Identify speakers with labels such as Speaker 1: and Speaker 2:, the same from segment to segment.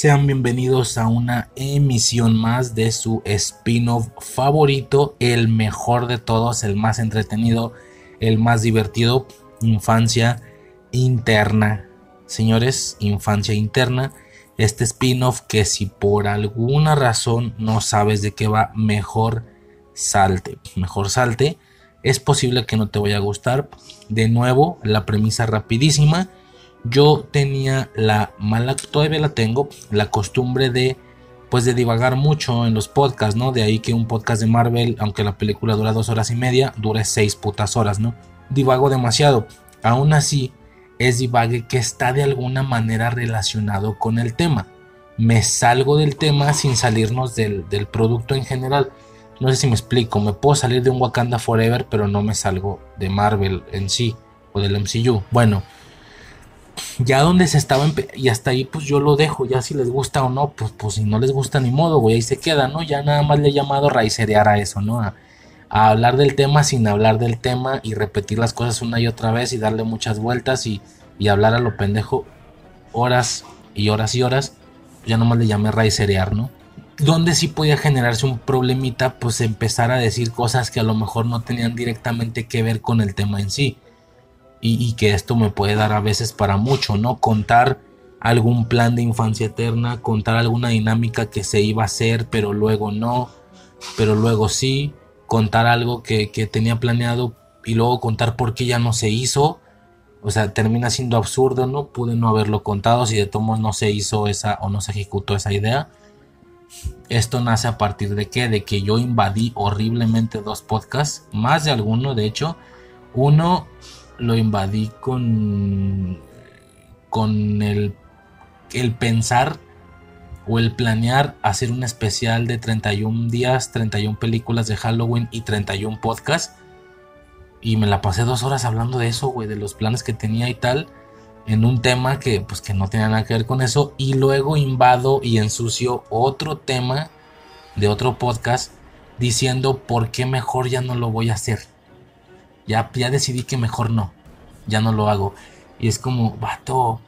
Speaker 1: Sean bienvenidos a una emisión más de su spin-off favorito, el mejor de todos, el más entretenido, el más divertido, Infancia Interna. Señores, Infancia Interna, este spin-off que si por alguna razón no sabes de qué va, mejor salte, mejor salte. Es posible que no te vaya a gustar. De nuevo, la premisa rapidísima yo tenía la mala, todavía la tengo, la costumbre de pues de divagar mucho en los podcasts, ¿no? De ahí que un podcast de Marvel, aunque la película dura dos horas y media, dure seis putas horas, ¿no? Divago demasiado. Aún así, es divague que está de alguna manera relacionado con el tema. Me salgo del tema sin salirnos del, del producto en general. No sé si me explico, me puedo salir de un Wakanda Forever, pero no me salgo de Marvel en sí o del MCU. Bueno, ya donde se estaba y hasta ahí pues yo lo dejo, ya si les gusta o no, pues, pues si no les gusta ni modo, güey, ahí se queda, ¿no? Ya nada más le he llamado raicerear a eso, ¿no? A, hablar del tema sin hablar del tema y repetir las cosas una y otra vez y darle muchas vueltas y, y hablar a lo pendejo horas y horas y horas, ya nomás le llamé raicerear, ¿no? Donde sí podía generarse un problemita, pues empezar a decir cosas que a lo mejor no tenían directamente que ver con el tema en sí y, que esto me puede dar a veces para mucho, ¿no? Contar algún plan de infancia eterna, contar alguna dinámica que se iba a hacer, pero luego no, pero luego sí, contar algo que, tenía planeado y luego contar por qué ya no se hizo. O sea, termina siendo absurdo, ¿no? Pude no haberlo contado si de todos no se hizo esa o no se ejecutó esa idea. Esto nace a partir de qué? De que yo invadí horriblemente dos podcasts, más de alguno de hecho. Uno lo invadí con, con el, el pensar o el planear hacer un especial de 31 días, 31 películas de Halloween y 31 podcasts. Y me la pasé dos horas hablando de eso, güey, de los planes que tenía y tal, en un tema que, pues, que no tenía nada que ver con eso. Y luego invado y ensucio otro tema de otro podcast diciendo por qué mejor ya no lo voy a hacer. Ya, ya decidí que mejor no. Ya no lo hago. Y es como, vato,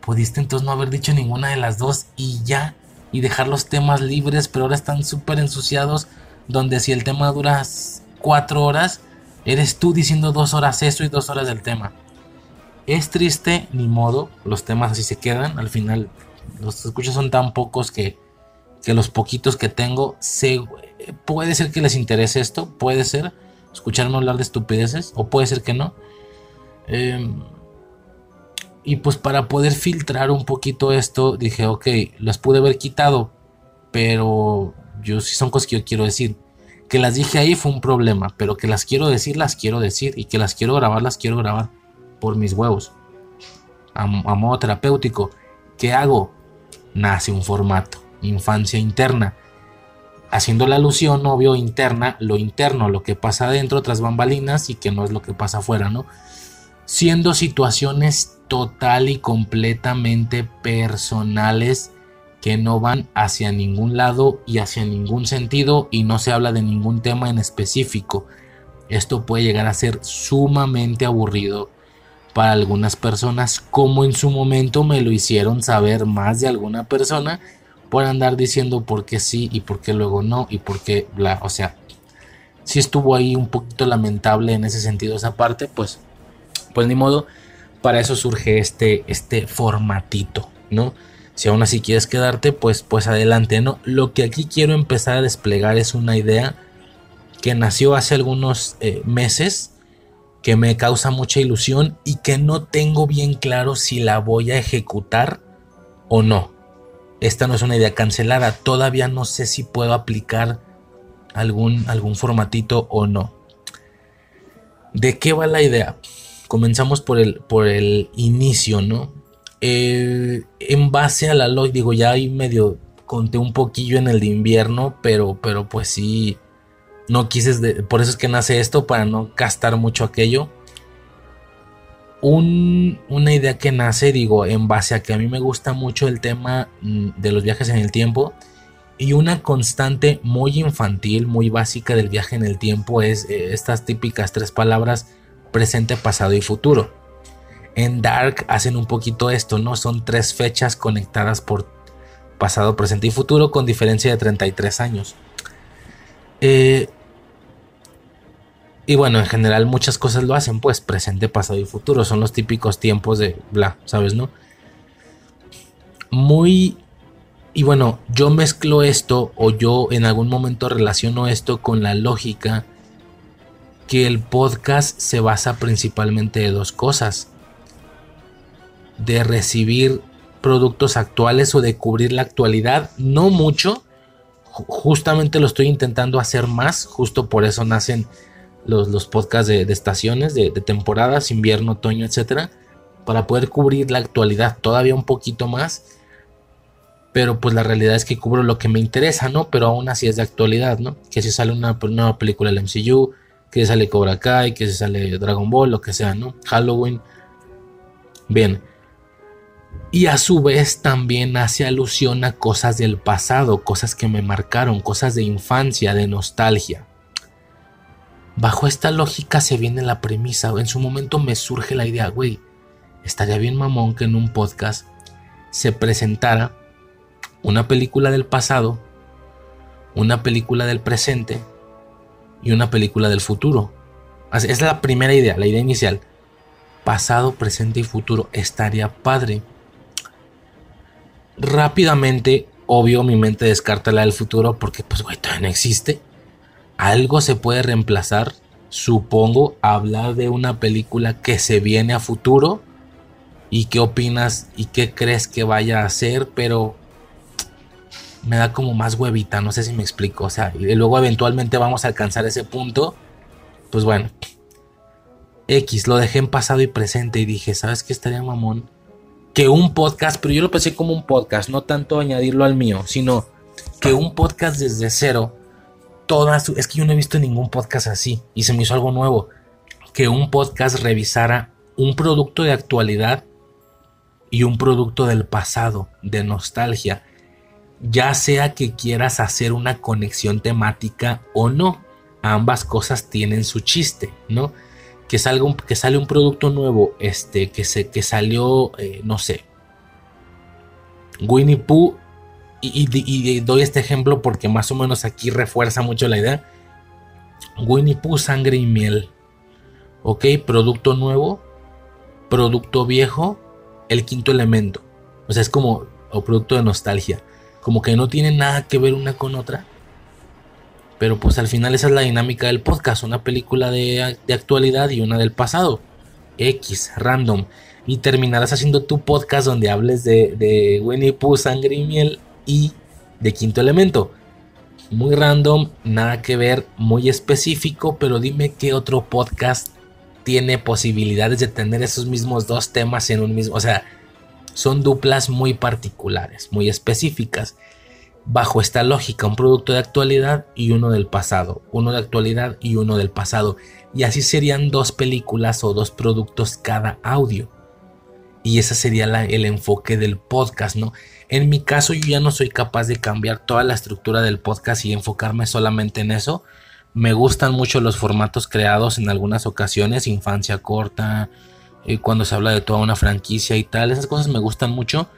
Speaker 1: pudiste entonces no haber dicho ninguna de las dos y ya. Y dejar los temas libres, pero ahora están súper ensuciados. Donde si el tema dura cuatro horas, eres tú diciendo dos horas eso y dos horas del tema. Es triste, ni modo. Los temas así se quedan. Al final, los escuchos son tan pocos que, que los poquitos que tengo, se, puede ser que les interese esto, puede ser escucharme hablar de estupideces o puede ser que no. Em, y pues para poder filtrar un poquito esto, dije, ok, las pude haber quitado, pero yo sí son cosas que yo quiero decir. Que las dije ahí fue un problema, pero que las quiero decir, las quiero decir. Y que las quiero grabar, las quiero grabar. Por mis huevos. A, a modo terapéutico. ¿Qué hago? Nace un formato. Infancia interna haciendo la alusión, obvio, interna, lo interno, lo que pasa adentro, tras bambalinas y que no es lo que pasa afuera, ¿no? Siendo situaciones total y completamente personales que no van hacia ningún lado y hacia ningún sentido y no se habla de ningún tema en específico. Esto puede llegar a ser sumamente aburrido para algunas personas, como en su momento me lo hicieron saber más de alguna persona por andar diciendo por qué sí y por qué luego no y por qué bla. O sea, si estuvo ahí un poquito lamentable en ese sentido esa parte, pues, pues ni modo. Para eso surge este, este formatito, ¿no? Si aún así quieres quedarte, pues, pues adelante, ¿no? Lo que aquí quiero empezar a desplegar es una idea que nació hace algunos eh, meses, que me causa mucha ilusión y que no tengo bien claro si la voy a ejecutar o no esta no es una idea cancelada. Todavía no sé si puedo aplicar algún, algún formatito o no. ¿De qué va la idea? Comenzamos por el, por el inicio, ¿no? Eh, en base a la lógica, digo, ya ahí medio conté un poquillo en el de invierno, pero, pero pues sí, no quise, por eso es que nace esto, para no gastar mucho aquello una idea que nace, digo, en base a que a mí me gusta mucho el tema mm, de los viajes en el tiempo y una constante muy infantil, muy básica del viaje en el tiempo es eh, estas típicas tres palabras presente, pasado y futuro. En Dark hacen un poquito esto, ¿no? Son tres fechas conectadas por pasado, presente y futuro, con diferencia de 33 años. Eh, y bueno, en general muchas cosas lo hacen, pues presente, pasado y futuro. Son los típicos tiempos de bla, ¿sabes, no? Muy... Y bueno, yo mezclo esto o yo en algún momento relaciono esto con la lógica que el podcast se basa principalmente de dos cosas. De recibir productos actuales o de cubrir la actualidad, no mucho. Justamente lo estoy intentando hacer más, justo por eso nacen los, podcasts de, estaciones, de, de, temporadas, invierno, otoño, etcétera, para poder cubrir la actualidad todavía un poquito más. Pero pues la realidad es que cubro lo que me interesa, ¿no? Pero aún así es de actualidad, ¿no? Que si sale una nueva película del MCU, que sale Cobra Kai, que sale Dragon Ball, lo que sea, ¿no? Halloween. Bien. Y a su vez también hace alusión a cosas del pasado, cosas que me marcaron, cosas de infancia, de nostalgia. Bajo esta lógica se viene la premisa, en su momento me surge la idea, güey, estaría bien mamón que en un podcast se presentara una película del pasado, una película del presente y una película del futuro. Es la primera idea, la idea inicial. Pasado, presente y futuro. Estaría padre. Rápidamente, obvio, mi mente descarta la del futuro porque, pues, güey, todavía no existe. Algo se puede reemplazar. Supongo hablar de una película que se viene a futuro. ¿Y qué opinas y qué crees que vaya a ser? Pero me da como más huevita, no sé si me explico. O sea, y luego eventualmente vamos a alcanzar ese punto. Pues bueno. X, lo dejé en pasado y presente y dije, ¿sabes qué estaría mamón? Que un podcast, pero yo lo pensé como un podcast, no tanto añadirlo al mío, sino que un podcast desde cero, es que yo no he visto ningún podcast así y se me hizo algo nuevo. Que un podcast revisara un producto de actualidad y un producto del pasado, de nostalgia ya sea que quieras hacer una conexión temática o no. Ambas cosas tienen su chiste, ¿no? Que un, que sale un producto nuevo, este, que, se, que salió, eh, no sé, Winnie Pooh, y, doy este ejemplo porque más o menos aquí refuerza mucho la idea. Winnie Pooh, sangre y miel. Ok, producto nuevo, producto viejo, el quinto elemento. O sea, es como, o producto de nostalgia como que no tienen nada que ver una con otra. Pero pues al final esa es la dinámica del podcast, una película de, actualidad y una del pasado. X, random. Y terminarás haciendo tu podcast donde hables de, de Winnie Pooh, Sangre y Miel y de Quinto Elemento. Muy random, nada que ver, muy específico, pero dime qué otro podcast tiene posibilidades de tener esos mismos dos temas en un mismo. O sea, son duplas muy particulares, muy específicas. Bajo esta lógica, un producto de actualidad y uno del pasado, uno de actualidad y uno del pasado. Y así serían dos películas o dos productos cada audio. Y ese sería el enfoque del podcast, ¿no? En mi caso yo ya no soy capaz de cambiar toda la estructura del podcast y enfocarme solamente en eso. Me gustan mucho los formatos creados en algunas ocasiones, infancia corta, eh, cuando se habla de toda una franquicia y tal, esas cosas me gustan mucho.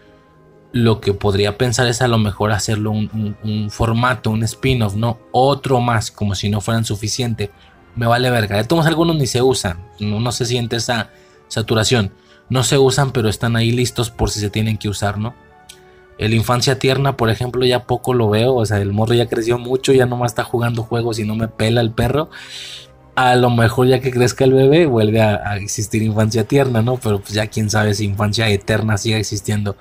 Speaker 1: Lo que podría pensar es a lo mejor hacerlo un, formato, un spin-off, no otro más, como si no fueran suficiente. Me vale verga. De todos algunos ni se usan, no, se siente esa saturación. No se usan, pero están ahí listos por si se tienen que usar, ¿no? El infancia tierna, por ejemplo, ya poco lo veo. O sea, el morro ya creció mucho, ya nomás está jugando juegos y no me pela el perro a lo mejor ya que crezca el bebé vuelve a, existir infancia tierna, ¿no? Pero pues ya quién sabe si infancia eterna sigue existiendo.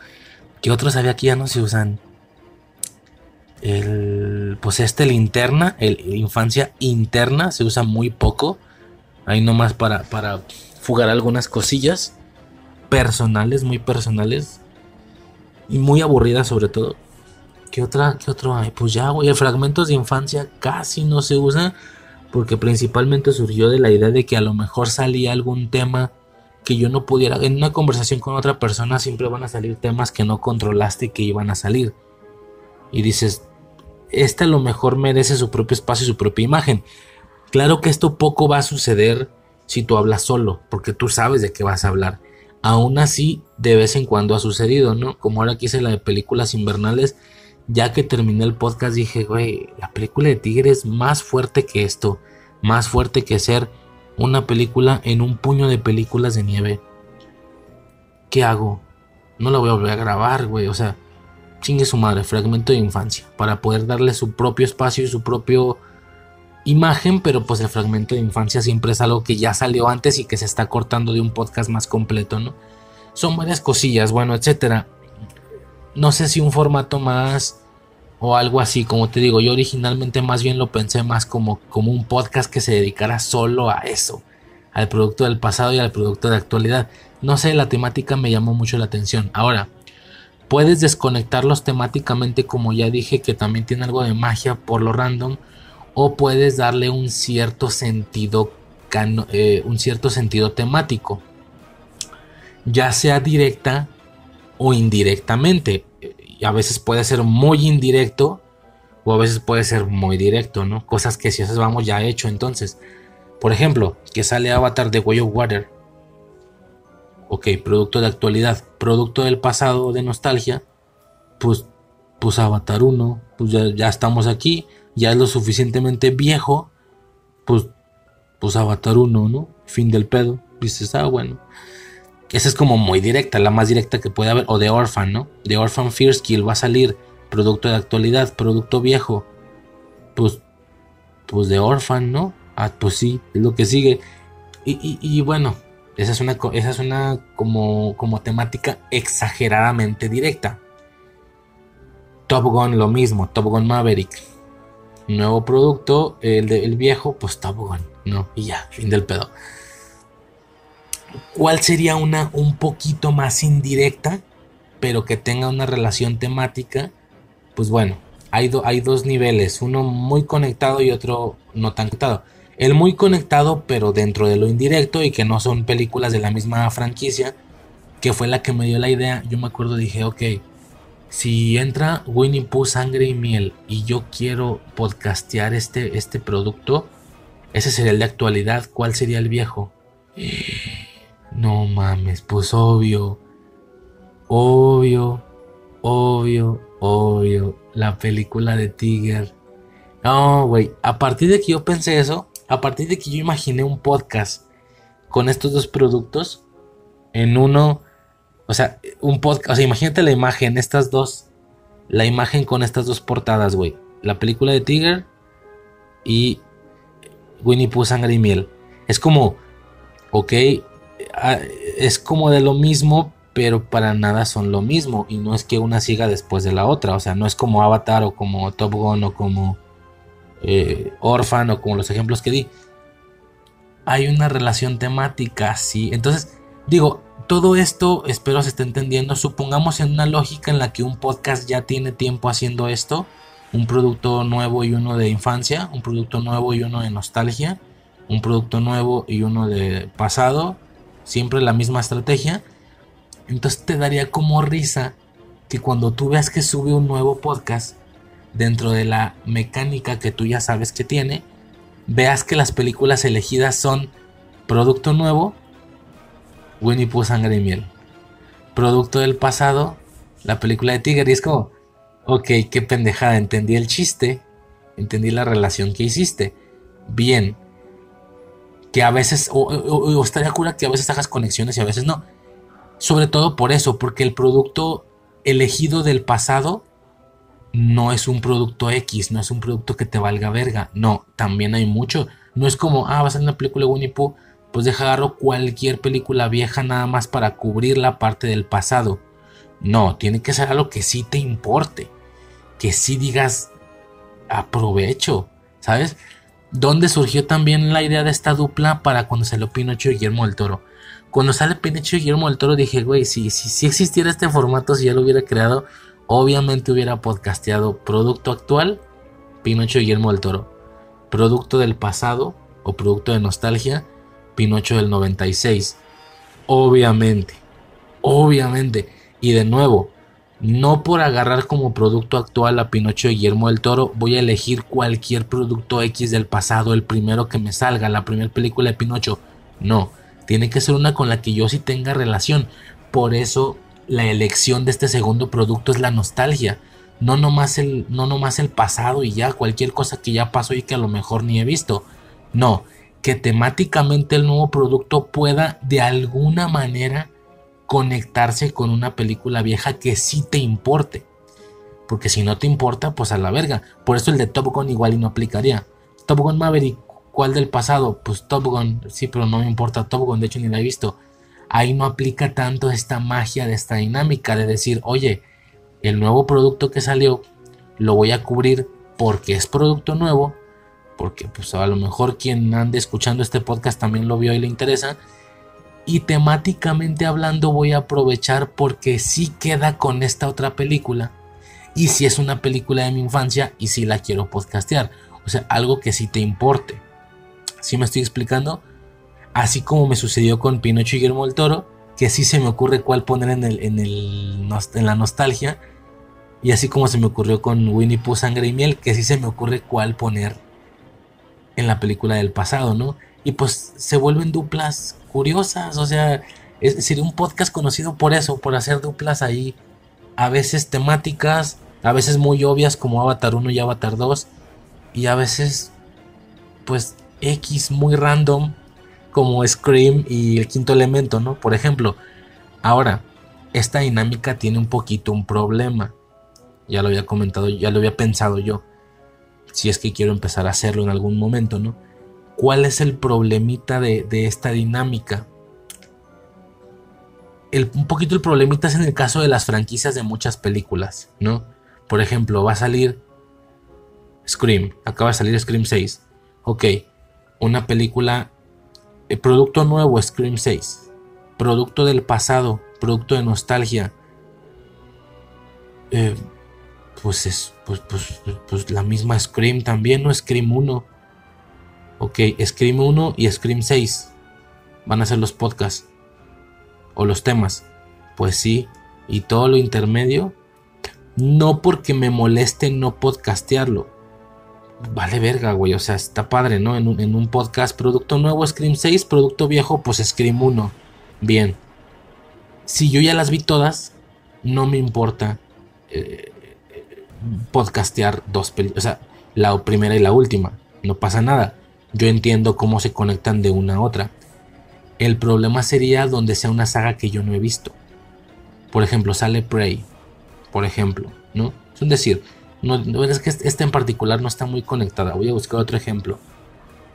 Speaker 1: ¿Qué otros había que ya no se usan? El, pues este linterna, el, infancia interna se usa muy poco. Ahí nomás para, para fugar algunas cosillas personales, muy personales. Y muy aburridas sobre todo. ¿Qué otra, qué otro hay? Pues ya, güey, el fragmentos de infancia casi no se usa porque principalmente surgió de la idea de que a lo mejor salía algún tema que yo no pudiera, en una conversación con otra persona siempre van a salir temas que no controlaste que iban a salir. Y dices, este a lo mejor merece su propio espacio y su propia imagen. Claro que esto poco va a suceder si tú hablas solo, porque tú sabes de qué vas a hablar. Aún así, de vez en cuando ha sucedido, ¿no? Como ahora que hice la de películas invernales, ya que terminé el podcast dije, güey, la película de Tigre es más fuerte que esto, más fuerte que ser una película en un puño de películas de nieve. ¿Qué hago? No la voy a volver a grabar, güey, o sea, chingue su madre, fragmento de infancia, para poder darle su propio espacio y su propio imagen, pero pues el fragmento de infancia siempre es algo que ya salió antes y que se está cortando de un podcast más completo, ¿no? Son varias cosillas, bueno, etcétera. No sé si un formato más o algo así, como te digo, yo originalmente más bien lo pensé más como, como un podcast que se dedicara solo a eso, al producto del pasado y al producto de actualidad. No sé, la temática me llamó mucho la atención. Ahora, puedes desconectarlos temáticamente, como ya dije, que también tiene algo de magia por lo random o puedes darle un cierto sentido, eh, un cierto sentido temático, ya sea directa o indirectamente. Y a veces puede ser muy indirecto o a veces puede ser muy directo, ¿no? Cosas que si esas vamos ya hecho entonces. Por ejemplo, que sale Avatar de Way of Water. Ok, producto de actualidad, producto del pasado de nostalgia. Pues, pues Avatar 1, pues ya, ya estamos aquí ya es lo suficientemente viejo, pues, pues Avatar 1, ¿no? Fin del pedo. Dices, ah, bueno. Esa es como muy directa, la más directa que puede haber. O de Orphan, ¿no? De Orphan First Kill va a salir. Producto de actualidad, producto viejo. Pues, pues de Orphan, ¿no? Ah, pues sí, es lo que sigue. Y, y, bueno, esa es una, esa es una como, como temática exageradamente directa. Top Gun lo mismo, Top Gun Maverick nuevo producto, el, viejo, pues está bueno, ¿no? Y ya, fin del pedo. ¿Cuál sería una un poquito más indirecta, pero que tenga una relación temática? Pues bueno, hay, hay dos niveles, uno muy conectado y otro no tan conectado. El muy conectado, pero dentro de lo indirecto y que no son películas de la misma franquicia, que fue la que me dio la idea. Yo me acuerdo, dije, ok, si entra Winnie Pooh Sangre y Miel y yo quiero podcastear este, este producto, ese sería el de actualidad. ¿Cuál sería el viejo? No mames, pues obvio, obvio, obvio, obvio, la película de Tiger. No, güey, a partir de que yo pensé eso, a partir de que yo imaginé un podcast con estos dos productos, en uno o sea, un podcast, o sea, imagínate la imagen, estas dos, la imagen con estas dos portadas, güey. La película de Tiger y Winnie Pooh Sangre y Miel. Es como, ok, ah, es como de lo mismo, pero para nada son lo mismo. Y no es que una siga después de la otra. O sea, no es como Avatar o como Top Gun o como eh, Orphan o como los ejemplos que di. Hay una relación temática, sí. Entonces, digo, todo esto espero se esté entendiendo. Supongamos en una lógica en la que un podcast ya tiene tiempo haciendo esto. Un producto nuevo y uno de infancia. Un producto nuevo y uno de nostalgia. Un producto nuevo y uno de pasado. Siempre la misma estrategia. Entonces te daría como risa que cuando tú veas que sube un nuevo podcast dentro de la mecánica que tú ya sabes que tiene, veas que las películas elegidas son producto nuevo Winnie Pooh Sangre y Miel. Producto del pasado, la película de Tiger. Y es como, ok, qué pendejada, entendí el chiste, entendí la relación que hiciste. Bien. Que a veces, o, estaría cura que a veces hagas conexiones y a veces no. Sobre todo por eso, porque el producto elegido del pasado no es un producto X, no es un producto que te valga verga. No, también hay mucho. No es como, ah, vas a ser una película de Winnie Pooh pues deja agarro cualquier película vieja nada más para cubrir la parte del pasado. No, tiene que ser algo que sí te importe, que sí digas aprovecho, ¿sabes? ¿Dónde surgió también la idea de esta dupla para cuando salió Pinocho y Guillermo del Toro? Cuando sale Pinocho y Guillermo del Toro dije, güey, si, si, si existiera este formato, si ya lo hubiera creado, obviamente hubiera podcasteado producto actual, Pinocho y Guillermo del Toro, producto del pasado o producto de nostalgia, Pinocho del 96. Obviamente, obviamente. Y de nuevo, no por agarrar como producto actual a Pinocho de Guillermo del Toro, voy a elegir cualquier producto X del pasado, el primero que me salga, la primera película de Pinocho. No, Tiene que ser una con la que yo sí tenga relación. Por eso la elección de este segundo producto es la nostalgia. No nomás el, no el pasado y ya, cualquier cosa que ya pasó y que a lo mejor ni he visto. No, que temáticamente el nuevo producto pueda de alguna manera conectarse con una película vieja que sí te importe. Porque si no te importa, pues a la verga. Por eso el de Top Gun igual y no aplicaría. Top Gun Maverick, ¿cuál del pasado? Pues Top Gun, sí, pero no me importa Top Gun, de hecho ni la he visto. Ahí no aplica tanto esta magia de esta dinámica de decir, oye, el nuevo producto que salió lo voy a cubrir porque es producto nuevo, porque pues a lo mejor quien ande escuchando este podcast también lo vio y le interesa. Y temáticamente hablando voy a aprovechar porque sí queda con esta otra película. Y si es una película de mi infancia y si la quiero podcastear. O sea, algo que sí te importe. ¿Sí me estoy explicando? Así como me sucedió con Pinocho y Guillermo del Toro, que sí se me ocurre cuál poner en, el, en, el, en la nostalgia. Y así como se me ocurrió con Winnie Pooh Sangre y Miel, que sí se me ocurre cuál poner en la película del pasado, ¿no? Y pues se vuelven duplas curiosas, o sea, es decir, un podcast conocido por eso, por hacer duplas ahí, a veces temáticas, a veces muy obvias como Avatar 1 y Avatar 2, y a veces, pues, X muy random, como Scream y el quinto elemento, ¿no? Por ejemplo, ahora, esta dinámica tiene un poquito un problema. Ya lo había comentado, ya lo había pensado yo si es que quiero empezar a hacerlo en algún momento, ¿no? ¿Cuál es el problemita de, esta dinámica? un poquito el problemita es en el caso de las franquicias de muchas películas, ¿no? Por ejemplo, va a salir Scream, acaba de salir Scream 6. Ok, una película, el eh, producto nuevo, Scream 6. Producto del pasado, producto de nostalgia. Eh, pues es pues, pues, pues, la misma Scream también, no Scream 1. Ok, Scream 1 y Scream 6 van a ser los podcasts o los temas. Pues sí, y todo lo intermedio, no porque me moleste no podcastearlo. Vale verga, güey, o sea, está padre, ¿no? En un, en un podcast, producto nuevo, Scream 6, producto viejo, pues Scream 1. Bien. Si yo ya las vi todas, no me importa. Eh, podcastear dos películas, o sea, la primera y la última, no pasa nada. Yo entiendo cómo se conectan de una a otra. El problema sería donde sea una saga que yo no he visto. Por ejemplo, sale Prey, por ejemplo, ¿no? Es un decir, no, es que esta en particular no está muy conectada. Voy a buscar otro ejemplo.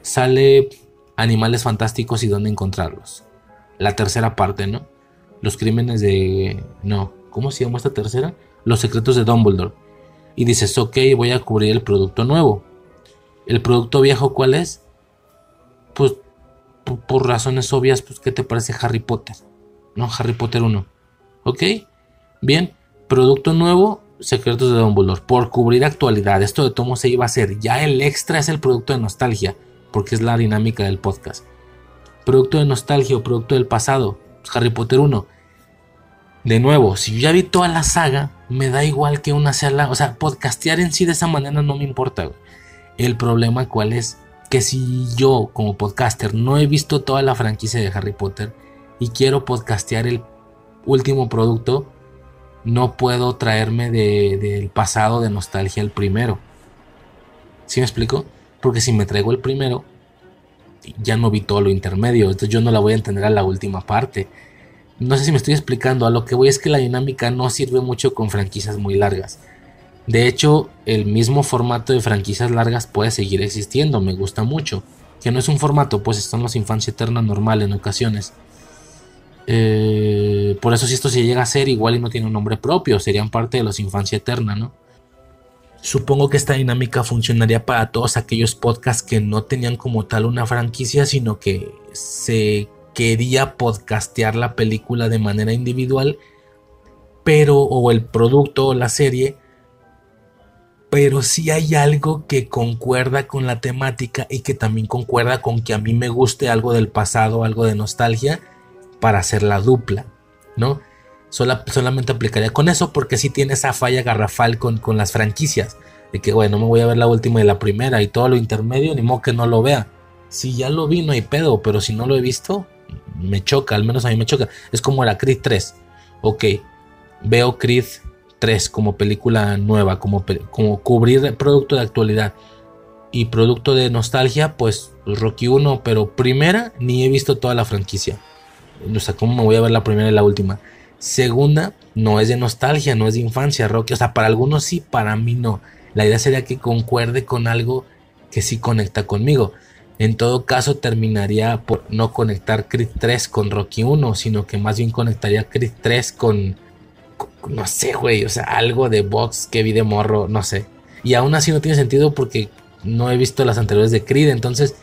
Speaker 1: Sale Animales Fantásticos y dónde encontrarlos. La tercera parte, ¿no? Los crímenes de... No, ¿cómo se llama esta tercera? Los secretos de Dumbledore y dices, ok, voy a cubrir el producto nuevo. ¿El producto viejo cuál es? Pues por, razones obvias, pues ¿qué te parece Harry Potter? No, Harry Potter 1. ¿Ok? Bien, producto nuevo, Secretos de Dumbledore. Por cubrir actualidad, esto de tomo se iba a hacer. Ya el extra es el producto de nostalgia, porque es la dinámica del podcast. Producto de nostalgia o producto del pasado, pues, Harry Potter 1 de nuevo, si yo ya vi toda la saga, me da igual que una sea O sea, podcastear en sí de esa manera no me importa. El problema cuál es que si yo como podcaster no he visto toda la franquicia de Harry Potter y quiero podcastear el último producto, no puedo traerme del pasado de nostalgia el primero. ¿Sí me explico? Porque si me traigo el primero, ya no vi todo lo intermedio, entonces yo no la voy a entender a la última parte. No sé si me estoy explicando, a lo que voy es que la dinámica no sirve mucho con franquicias muy largas. De hecho, el mismo formato de franquicias largas puede seguir existiendo, me gusta mucho. Que no es un formato, pues están los infancia eterna normal en ocasiones. Eh, por eso si esto se llega a ser igual y no tiene un nombre propio, serían parte de los infancia eterna, ¿no? Supongo que esta dinámica funcionaría para todos aquellos podcasts que no tenían como tal una franquicia, sino que se quería podcastear la película de manera individual, pero, o el producto o la serie, pero si hay algo que concuerda con la temática y que también concuerda con que a mí me guste algo del pasado, algo de nostalgia, para hacer la dupla, ¿no? solamente aplicaría con eso porque si tiene esa falla garrafal con, con las franquicias, de que, bueno, me voy a ver la última y la primera y todo lo intermedio, ni modo que no lo vea. Si ya lo vi, no hay pedo, pero si no lo he visto, me choca, al menos a mí me choca. Es como la Creed 3. Ok, veo Creed 3 como película nueva, como, como cubrir producto de actualidad y producto de nostalgia, pues Rocky 1, pero primera ni he visto toda la franquicia. O sea, ¿cómo me voy a ver la primera y la última? Segunda, no es de nostalgia, no es de infancia, Rocky. O sea, para algunos sí, para mí no. La idea sería que concuerde con algo que sí conecta conmigo. En todo caso, terminaría por no conectar Creed 3 con Rocky 1, sino que más bien conectaría Creed 3 con, no sé, güey, o sea, algo de box que de morro, no sé. Y aún así no tiene sentido porque no he visto las anteriores de Creed, entonces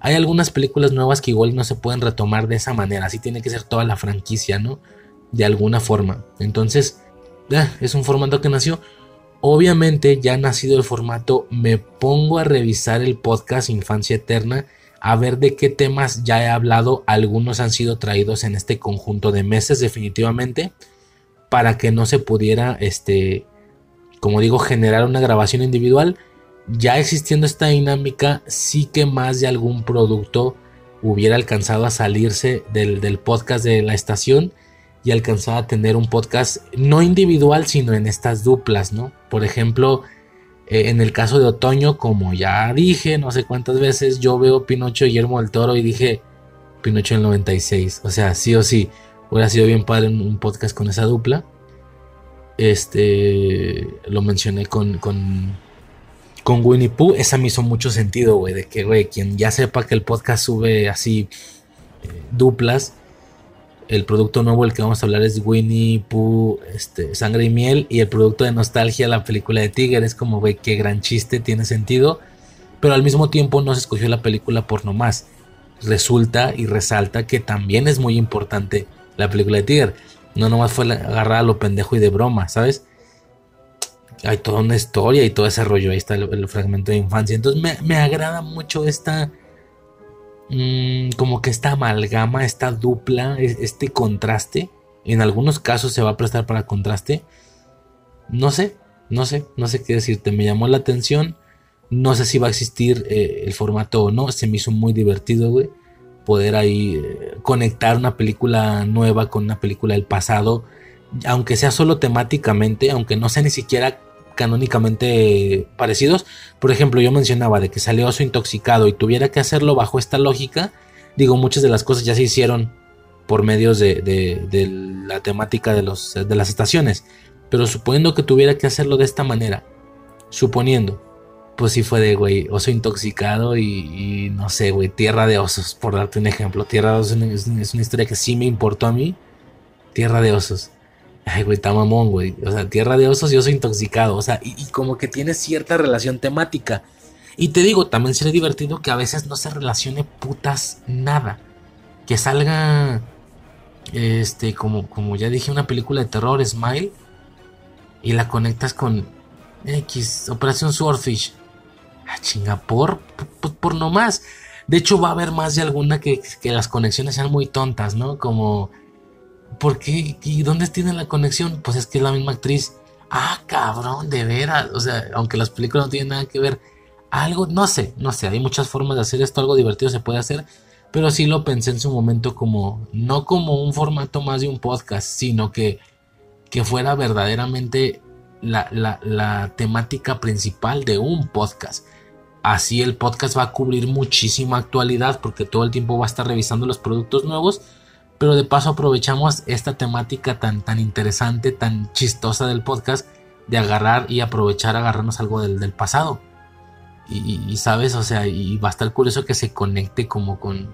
Speaker 1: hay algunas películas nuevas que igual no se pueden retomar de esa manera, así tiene que ser toda la franquicia, ¿no? De alguna forma. Entonces, es un formato que nació. Obviamente ya nacido el formato, me pongo a revisar el podcast Infancia Eterna a ver de qué temas ya he hablado. Algunos han sido traídos en este conjunto de meses definitivamente para que no se pudiera, este, como digo, generar una grabación individual. Ya existiendo esta dinámica, sí que más de algún producto hubiera alcanzado a salirse del, del podcast de la estación y alcanzaba a tener un podcast no individual, sino en estas duplas, ¿no? Por ejemplo, eh, en el caso de Otoño, como ya dije no sé cuántas veces, yo veo Pinocho y Guillermo del Toro y dije Pinocho en el 96. O sea, sí o sí, hubiera sido bien padre un, podcast con esa dupla. Este, lo mencioné con, con, con Winnie Pooh. Esa me hizo mucho sentido, güey, de que, güey, quien ya sepa que el podcast sube así eh, duplas el producto nuevo el que vamos a hablar es Winnie Pooh, este, Sangre y Miel. Y el producto de nostalgia, la película de Tiger. Es como, güey, qué gran chiste, tiene sentido. Pero al mismo tiempo no se escogió la película por nomás. Resulta y resalta que también es muy importante la película de Tiger. No nomás fue agarrada a lo pendejo y de broma, ¿sabes? Hay toda una historia y todo ese rollo. Ahí está el, fragmento de infancia. Entonces me, me agrada mucho esta Mm, como que esta amalgama, esta dupla, este contraste, en algunos casos se va a prestar para contraste. No sé, no sé, no sé qué decirte. Me llamó la atención. No sé si va a existir eh, el formato o no. Se me hizo muy divertido, güey. Poder ahí eh, conectar una película nueva con una película del pasado. Aunque sea solo temáticamente, aunque no sea ni siquiera canónicamente parecidos. Por ejemplo, yo mencionaba de que salió oso intoxicado y tuviera que hacerlo bajo esta lógica. Digo, muchas de las cosas ya se hicieron por medios de, la temática de, las estaciones. Pero suponiendo que tuviera que hacerlo de esta manera, suponiendo, pues sí fue de, güey, oso intoxicado y, no sé, güey, tierra de osos, por darte un ejemplo. Tierra de osos es una historia que sí me importó a mí. Tierra de osos. Ay, güey, está mamón, güey. O sea, tierra de osos y oso intoxicado. O sea, y, como que tiene cierta relación temática. Y te digo, también sería divertido que a veces no se relacione putas nada. Que salga, este, como, como ya dije, una película de terror, Smile, y la conectas con X, Operación Swordfish. Ah, chinga, por, por, por nomás. De hecho, va a haber más de alguna que, que las conexiones sean muy tontas, ¿no? Como ¿por qué? ¿Y dónde tiene la conexión? Pues es que es la misma actriz. Ah, cabrón, de veras. O sea, aunque las películas no tienen nada que ver. Algo, no sé, no sé. Hay muchas formas de hacer esto. Algo divertido se puede hacer. Pero sí lo pensé en su momento como, no como un formato más de un podcast, sino que, que fuera verdaderamente la, la temática principal de un podcast. Así el podcast va a cubrir muchísima actualidad porque todo el tiempo va a estar revisando los productos nuevos pero de paso aprovechamos esta temática tan, tan interesante, tan chistosa del podcast, de agarrar y aprovechar, agarrarnos algo del, pasado. Y, sabes, o sea, y va a estar curioso que se conecte como con,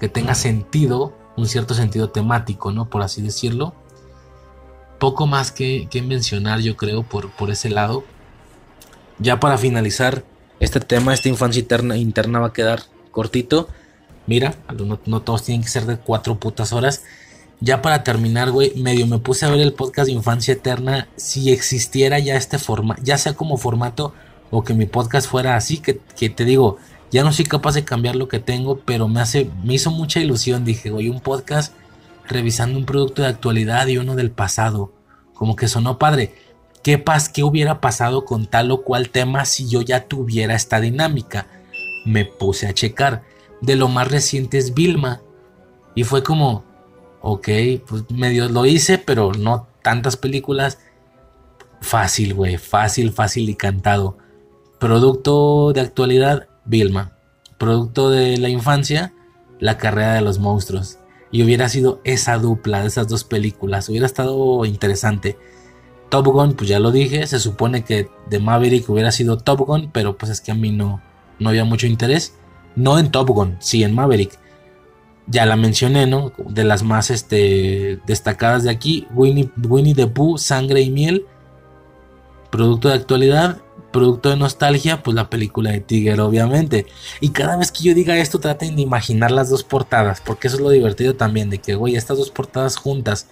Speaker 1: que tenga sentido, un cierto sentido temático, ¿no? Por así decirlo. Poco más que, mencionar, yo creo, por, por ese lado. Ya para finalizar este tema, esta infancia interna, interna va a quedar cortito. Mira, no, todos tienen que ser de cuatro putas horas. Ya para terminar, güey, medio me puse a ver el podcast de Infancia Eterna. Si existiera ya este formato, ya sea como formato o que mi podcast fuera así, que, te digo, ya no soy capaz de cambiar lo que tengo, pero me hace, me hizo mucha ilusión. Dije, güey, un podcast revisando un producto de actualidad y uno del pasado. Como que sonó padre. ¿Qué, ¿Qué hubiera pasado con tal o cual tema si yo ya tuviera esta dinámica? Me puse a checar de lo más reciente es Vilma. Y fue como, ok, pues medio lo hice, pero no tantas películas. Fácil, güey, fácil, fácil y cantado. Producto de actualidad, Vilma. Producto de la infancia, La carrera de los monstruos. Y hubiera sido esa dupla de esas dos películas. Hubiera estado interesante. Top Gun, pues ya lo dije. Se supone que de Maverick hubiera sido Top Gun, pero pues es que a mí no, no había mucho interés. No en Top Gun, sí en Maverick. Ya la mencioné, ¿no? De las más este, destacadas de aquí. Winnie, the Pooh, Sangre y Miel. Producto de actualidad. Producto de nostalgia, pues la película de Tiger, obviamente. Y cada vez que yo diga esto, traten de imaginar las dos portadas. Porque eso es lo divertido también. De que, güey, estas dos portadas juntas.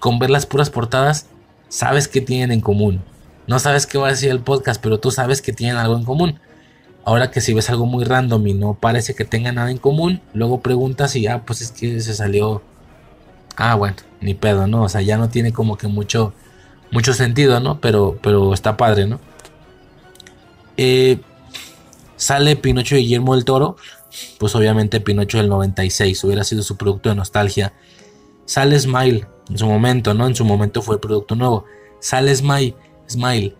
Speaker 1: Con ver las puras portadas, sabes que tienen en común. No sabes qué va a decir el podcast, pero tú sabes que tienen algo en común. Ahora que si ves algo muy random y no parece que tenga nada en común, luego preguntas y ah, pues es que se salió. Ah, bueno, ni pedo, ¿no? O sea, ya no tiene como que mucho, mucho sentido, ¿no? Pero, pero está padre, ¿no? Eh, sale Pinocho y Guillermo del Toro. Pues obviamente Pinocho del 96 hubiera sido su producto de nostalgia. Sale Smile en su momento, ¿no? En su momento fue el producto nuevo. Sale Smile, Smile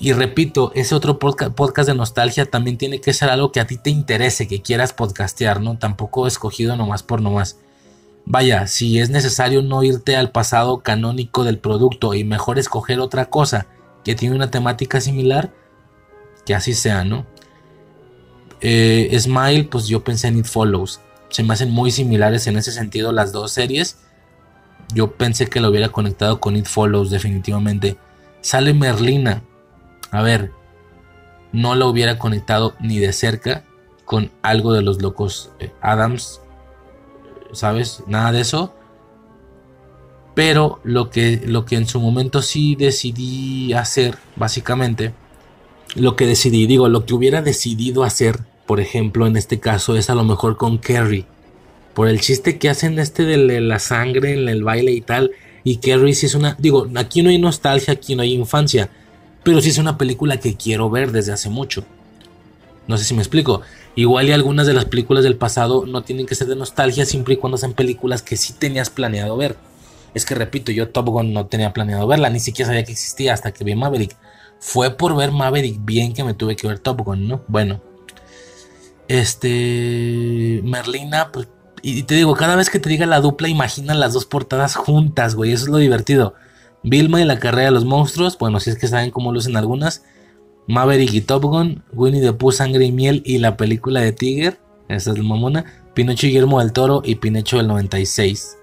Speaker 1: y repito, ese otro podcast de nostalgia también tiene que ser algo que a ti te interese, que quieras podcastear, ¿no? Tampoco escogido nomás por nomás. Vaya, si es necesario no irte al pasado canónico del producto y mejor escoger otra cosa que tiene una temática similar, que así sea, ¿no? Eh, Smile, pues yo pensé en It Follows. Se me hacen muy similares en ese sentido las dos series. Yo pensé que lo hubiera conectado con It Follows, definitivamente. Sale Merlina a ver, no la hubiera conectado ni de cerca con algo de los locos eh, Adams, ¿sabes? Nada de eso. Pero lo que, lo que en su momento sí decidí hacer, básicamente, lo que decidí, digo, lo que hubiera decidido hacer, por ejemplo, en este caso, es a lo mejor con Kerry. Por el chiste que hacen este de la sangre en el baile y tal. Y Kerry sí es una. Digo, aquí no hay nostalgia, aquí no hay infancia pero sí es una película que quiero ver desde hace mucho. No sé si me explico. Igual y algunas de las películas del pasado no tienen que ser de nostalgia siempre y cuando sean películas que sí tenías planeado ver. Es que repito, yo Top Gun no tenía planeado verla, ni siquiera sabía que existía hasta que vi Maverick. Fue por ver Maverick bien que me tuve que ver Top Gun, ¿no? Bueno. Este. Merlina, pues. Y te digo, cada vez que te diga la dupla, imagina las dos portadas juntas, güey. Eso es lo divertido. Vilma y la carrera de los monstruos, bueno, si es que saben cómo lucen algunas. Maverick y Top Gun, Winnie the Pooh, Sangre y Miel y la película de Tiger, esa es la mamona, Pinocho y Guillermo del Toro y Pinocho del 96.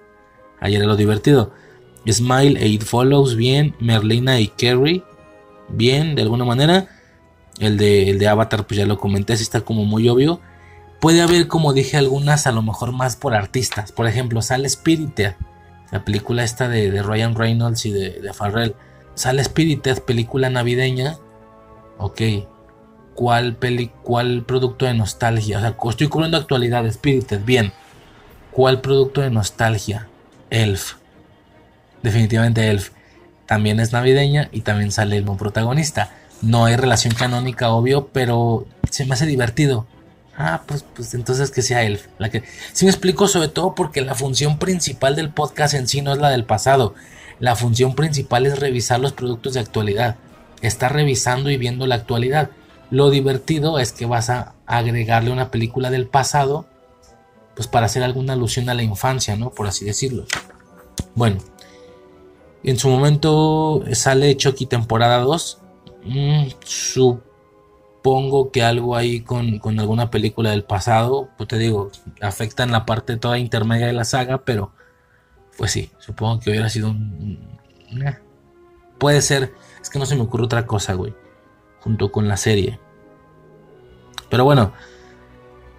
Speaker 1: Ayer era lo divertido. Smile e It Follows, bien. Merlina y Carrie, bien, de alguna manera. El de, el de Avatar, pues ya lo comenté, si está como muy obvio. Puede haber, como dije, algunas a lo mejor más por artistas. Por ejemplo, sale Spirited la película esta de, Ryan Reynolds y de, de Farrell. Sale Spirited, película navideña. Ok. ¿Cuál, peli, ¿Cuál producto de nostalgia? O sea, estoy cubriendo actualidad, Spirited, bien. ¿Cuál producto de nostalgia? Elf. Definitivamente Elf. También es navideña y también sale el buen protagonista. No hay relación canónica, obvio, pero se me hace divertido. Ah, pues, pues entonces que sea Elf. La que... Sí me explico sobre todo porque la función principal del podcast en sí no es la del pasado. La función principal es revisar los productos de actualidad. Está revisando y viendo la actualidad. Lo divertido es que vas a agregarle una película del pasado, pues para hacer alguna alusión a la infancia, ¿no? Por así decirlo. Bueno, en su momento sale Chucky temporada 2. Mm, su supongo que algo ahí con, alguna película del pasado, pues te digo, afecta en la parte toda intermedia de la saga, pero pues sí, supongo que hubiera sido un... Eh, puede ser, es que no se me ocurre otra cosa, güey, junto con la serie. Pero bueno,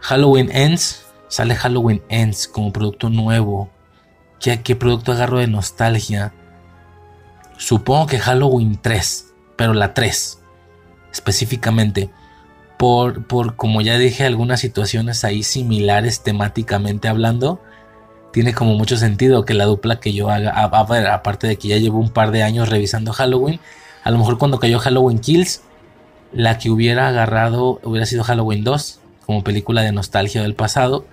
Speaker 1: Halloween Ends, sale Halloween Ends como producto nuevo. ¿Qué, qué producto agarro de nostalgia? Supongo que Halloween 3, pero la 3 específicamente por, por, como ya dije, algunas situaciones ahí similares temáticamente hablando. Tiene como mucho sentido que la dupla que yo haga, a, ver, aparte de que ya llevo un par de años revisando Halloween, a lo mejor cuando cayó Halloween Kills, la que hubiera agarrado hubiera sido Halloween 2, como película de nostalgia del pasado,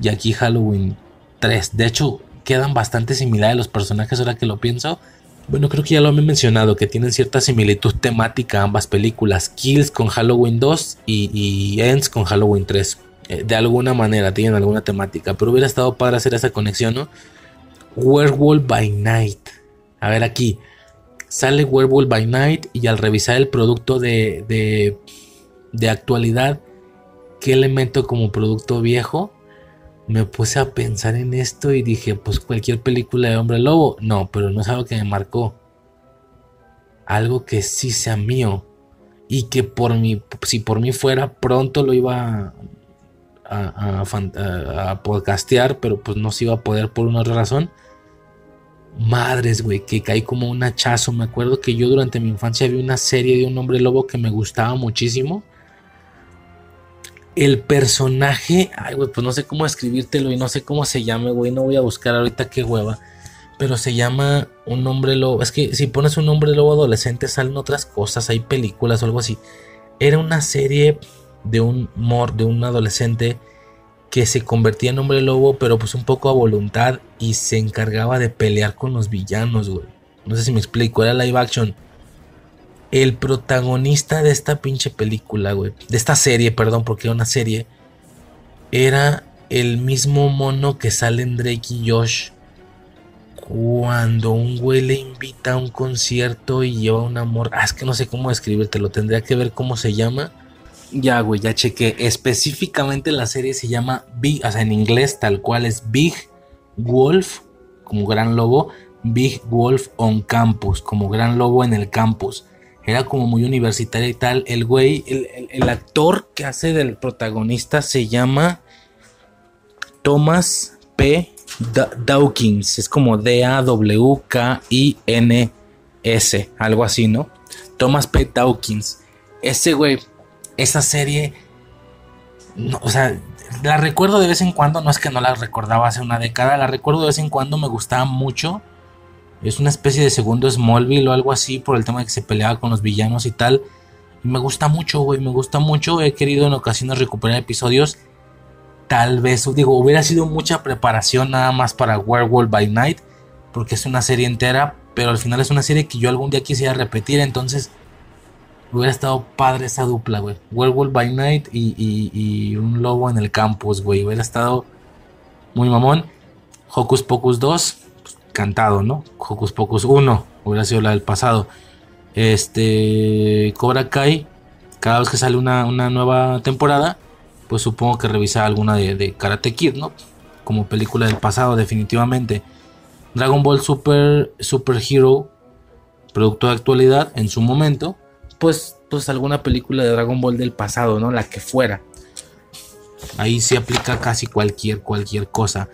Speaker 1: y aquí Halloween 3. De hecho, quedan bastante similares los personajes ahora que lo pienso. Bueno, creo que ya lo he mencionado, que tienen cierta similitud temática ambas películas. Kills con Halloween 2 y, Ends con Halloween 3. Eh, de alguna manera tienen alguna temática, pero hubiera estado padre hacer esa conexión, ¿no? Werewolf by Night. A ver aquí. Sale Werewolf by Night y al revisar el producto de, de, de actualidad, ¿qué elemento como producto viejo? Me puse a pensar en esto y dije, pues cualquier película de hombre lobo. No, pero no es algo que me marcó. Algo que sí sea mío. Y que por mí, si por mí fuera, pronto lo iba a, a, podcastear, pero pues no se iba a poder por una otra razón. Madres, güey, que caí como un hachazo. Me acuerdo que yo durante mi infancia vi una serie de un hombre lobo que me gustaba muchísimo el personaje, ay, güey, pues no sé cómo escribírtelo y no sé cómo se llame, güey, no voy a buscar ahorita qué hueva. Pero se llama un hombre lobo. Es que si pones un hombre lobo adolescente salen otras cosas, hay películas o algo así. Era una serie de un mor, de un adolescente que se convertía en hombre lobo, pero pues un poco a voluntad y se encargaba de pelear con los villanos, güey. No sé si me explico, era live action el protagonista de esta pinche película, güey. De esta serie, perdón, porque era una serie. Era el mismo mono que sale en Drake y Josh. Cuando un güey le invita a un concierto y lleva un amor. Ah, es que no sé cómo describirte, lo tendría que ver cómo se llama. Ya, güey, ya chequé. Específicamente la serie se llama Big, o sea, en inglés tal cual es Big Wolf, como gran lobo. Big Wolf on Campus, como gran lobo en el campus era como muy universitaria y tal. El güey, el, actor que hace del protagonista se llama Thomas P. Dawkins. Es como D-A-W-K-I-N-S, algo así, ¿no? Thomas P. Dawkins. Ese güey, esa serie, o sea, la recuerdo de vez en cuando, no es que no la recordaba hace una década, la recuerdo de vez en cuando, me gustaba mucho es una especie de segundo Smallville o algo así por el tema de que se peleaba con los villanos y tal. Y me gusta mucho, güey, me gusta mucho. He querido en ocasiones recuperar episodios. Tal vez, digo, hubiera sido mucha preparación nada más para Werewolf by Night. Porque es una serie entera. Pero al final es una serie que yo algún día quisiera repetir. Entonces, hubiera estado padre esa dupla, güey. Werewolf by Night y, y un lobo en el campus, güey. Hubiera estado muy mamón. Hocus Pocus 2 cantado, ¿no? Hocus Pocus 1 hubiera sido la del pasado. Este Cobra Kai, cada vez que sale una, nueva temporada, pues supongo que revisa alguna de, Karate Kid, ¿no? Como película del pasado, definitivamente. Dragon Ball Super, Super Hero, producto de actualidad en su momento, pues, pues alguna película de Dragon Ball del pasado, ¿no? La que fuera. Ahí se aplica casi cualquier, cualquier cosa.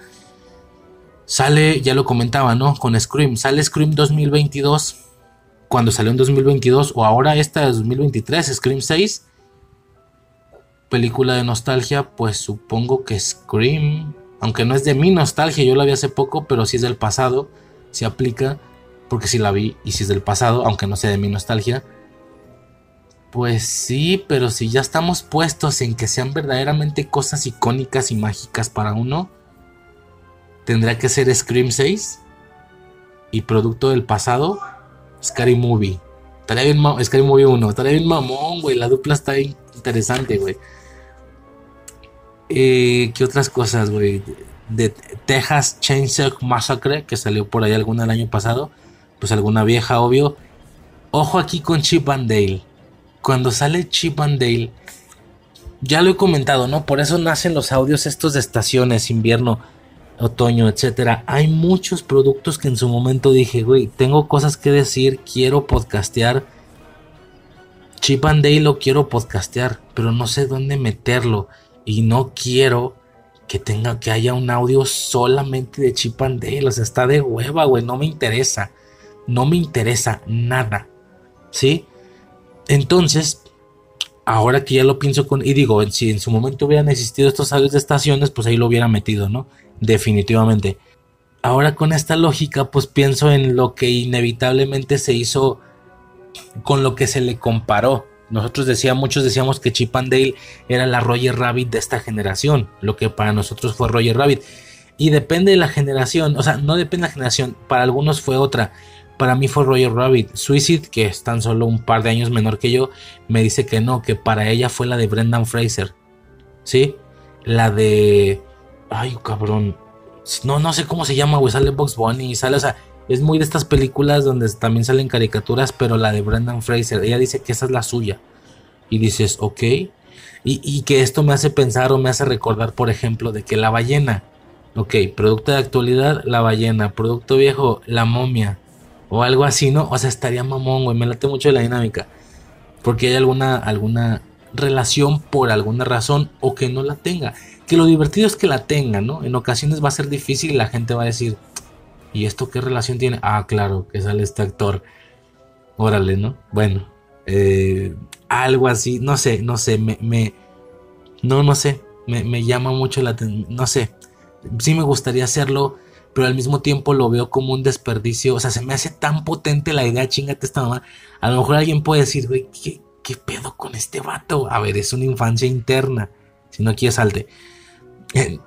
Speaker 1: Sale, ya lo comentaba, ¿no? Con Scream. Sale Scream 2022. Cuando salió en 2022. O ahora esta de 2023. Scream 6. Película de nostalgia. Pues supongo que Scream. Aunque no es de mi nostalgia. Yo la vi hace poco. Pero si es del pasado. Se aplica. Porque si la vi. Y si es del pasado. Aunque no sea de mi nostalgia. Pues sí, pero si ya estamos puestos en que sean verdaderamente cosas icónicas y mágicas para uno tendrá que ser Scream 6 y producto del pasado, Scary Movie. Estaría bien, Scary Movie 1, estaría bien mamón, güey, la dupla está interesante, güey. Eh, ¿Qué otras cosas, güey? De Texas Chainsaw Massacre, que salió por ahí alguna el año pasado, pues alguna vieja, obvio. Ojo aquí con Chip and Dale. Cuando sale Chip and Dale, ya lo he comentado, ¿no? Por eso nacen los audios estos de estaciones, invierno otoño, etcétera. Hay muchos productos que en su momento dije, güey, tengo cosas que decir, quiero podcastear. Chip and Day lo quiero podcastear, pero no sé dónde meterlo y no quiero que tenga que haya un audio solamente de Chip and Dale, o sea, está de hueva, güey, no me interesa. No me interesa nada. ¿Sí? Entonces, ahora que ya lo pienso con y digo, si en su momento hubieran existido estos audios de estaciones, pues ahí lo hubiera metido, ¿no? Definitivamente. Ahora con esta lógica, pues pienso en lo que inevitablemente se hizo con lo que se le comparó. Nosotros decíamos, muchos decíamos que Chip and Dale era la Roger Rabbit de esta generación, lo que para nosotros fue Roger Rabbit. Y depende de la generación, o sea, no depende de la generación, para algunos fue otra. Para mí fue Roger Rabbit. Suicide, que es tan solo un par de años menor que yo, me dice que no, que para ella fue la de Brendan Fraser. ¿Sí? La de... Ay, cabrón. No, no sé cómo se llama, güey. Sale Box Bunny, sale, o sea, es muy de estas películas donde también salen caricaturas, pero la de Brendan Fraser, ella dice que esa es la suya. Y dices, ok. Y, y que esto me hace pensar o me hace recordar, por ejemplo, de que la ballena, ok, producto de actualidad, la ballena, producto viejo, la momia, o algo así, ¿no? O sea, estaría mamón, güey, me late mucho la dinámica. Porque hay alguna, alguna relación por alguna razón o que no la tenga. Que lo divertido es que la tenga, ¿no? En ocasiones va a ser difícil y la gente va a decir, ¿y esto qué relación tiene? Ah, claro, que sale este actor. Órale, ¿no? Bueno, eh, algo así, no sé, no sé, me, me no, no sé, me, llama mucho la atención, no sé, sí me gustaría hacerlo, pero al mismo tiempo lo veo como un desperdicio. O sea, se me hace tan potente la idea, chingate esta mamá. A lo mejor alguien puede decir, güey, ¿qué, ¿qué, pedo con este vato? A ver, es una infancia interna. Si no quieres, salte. Eh,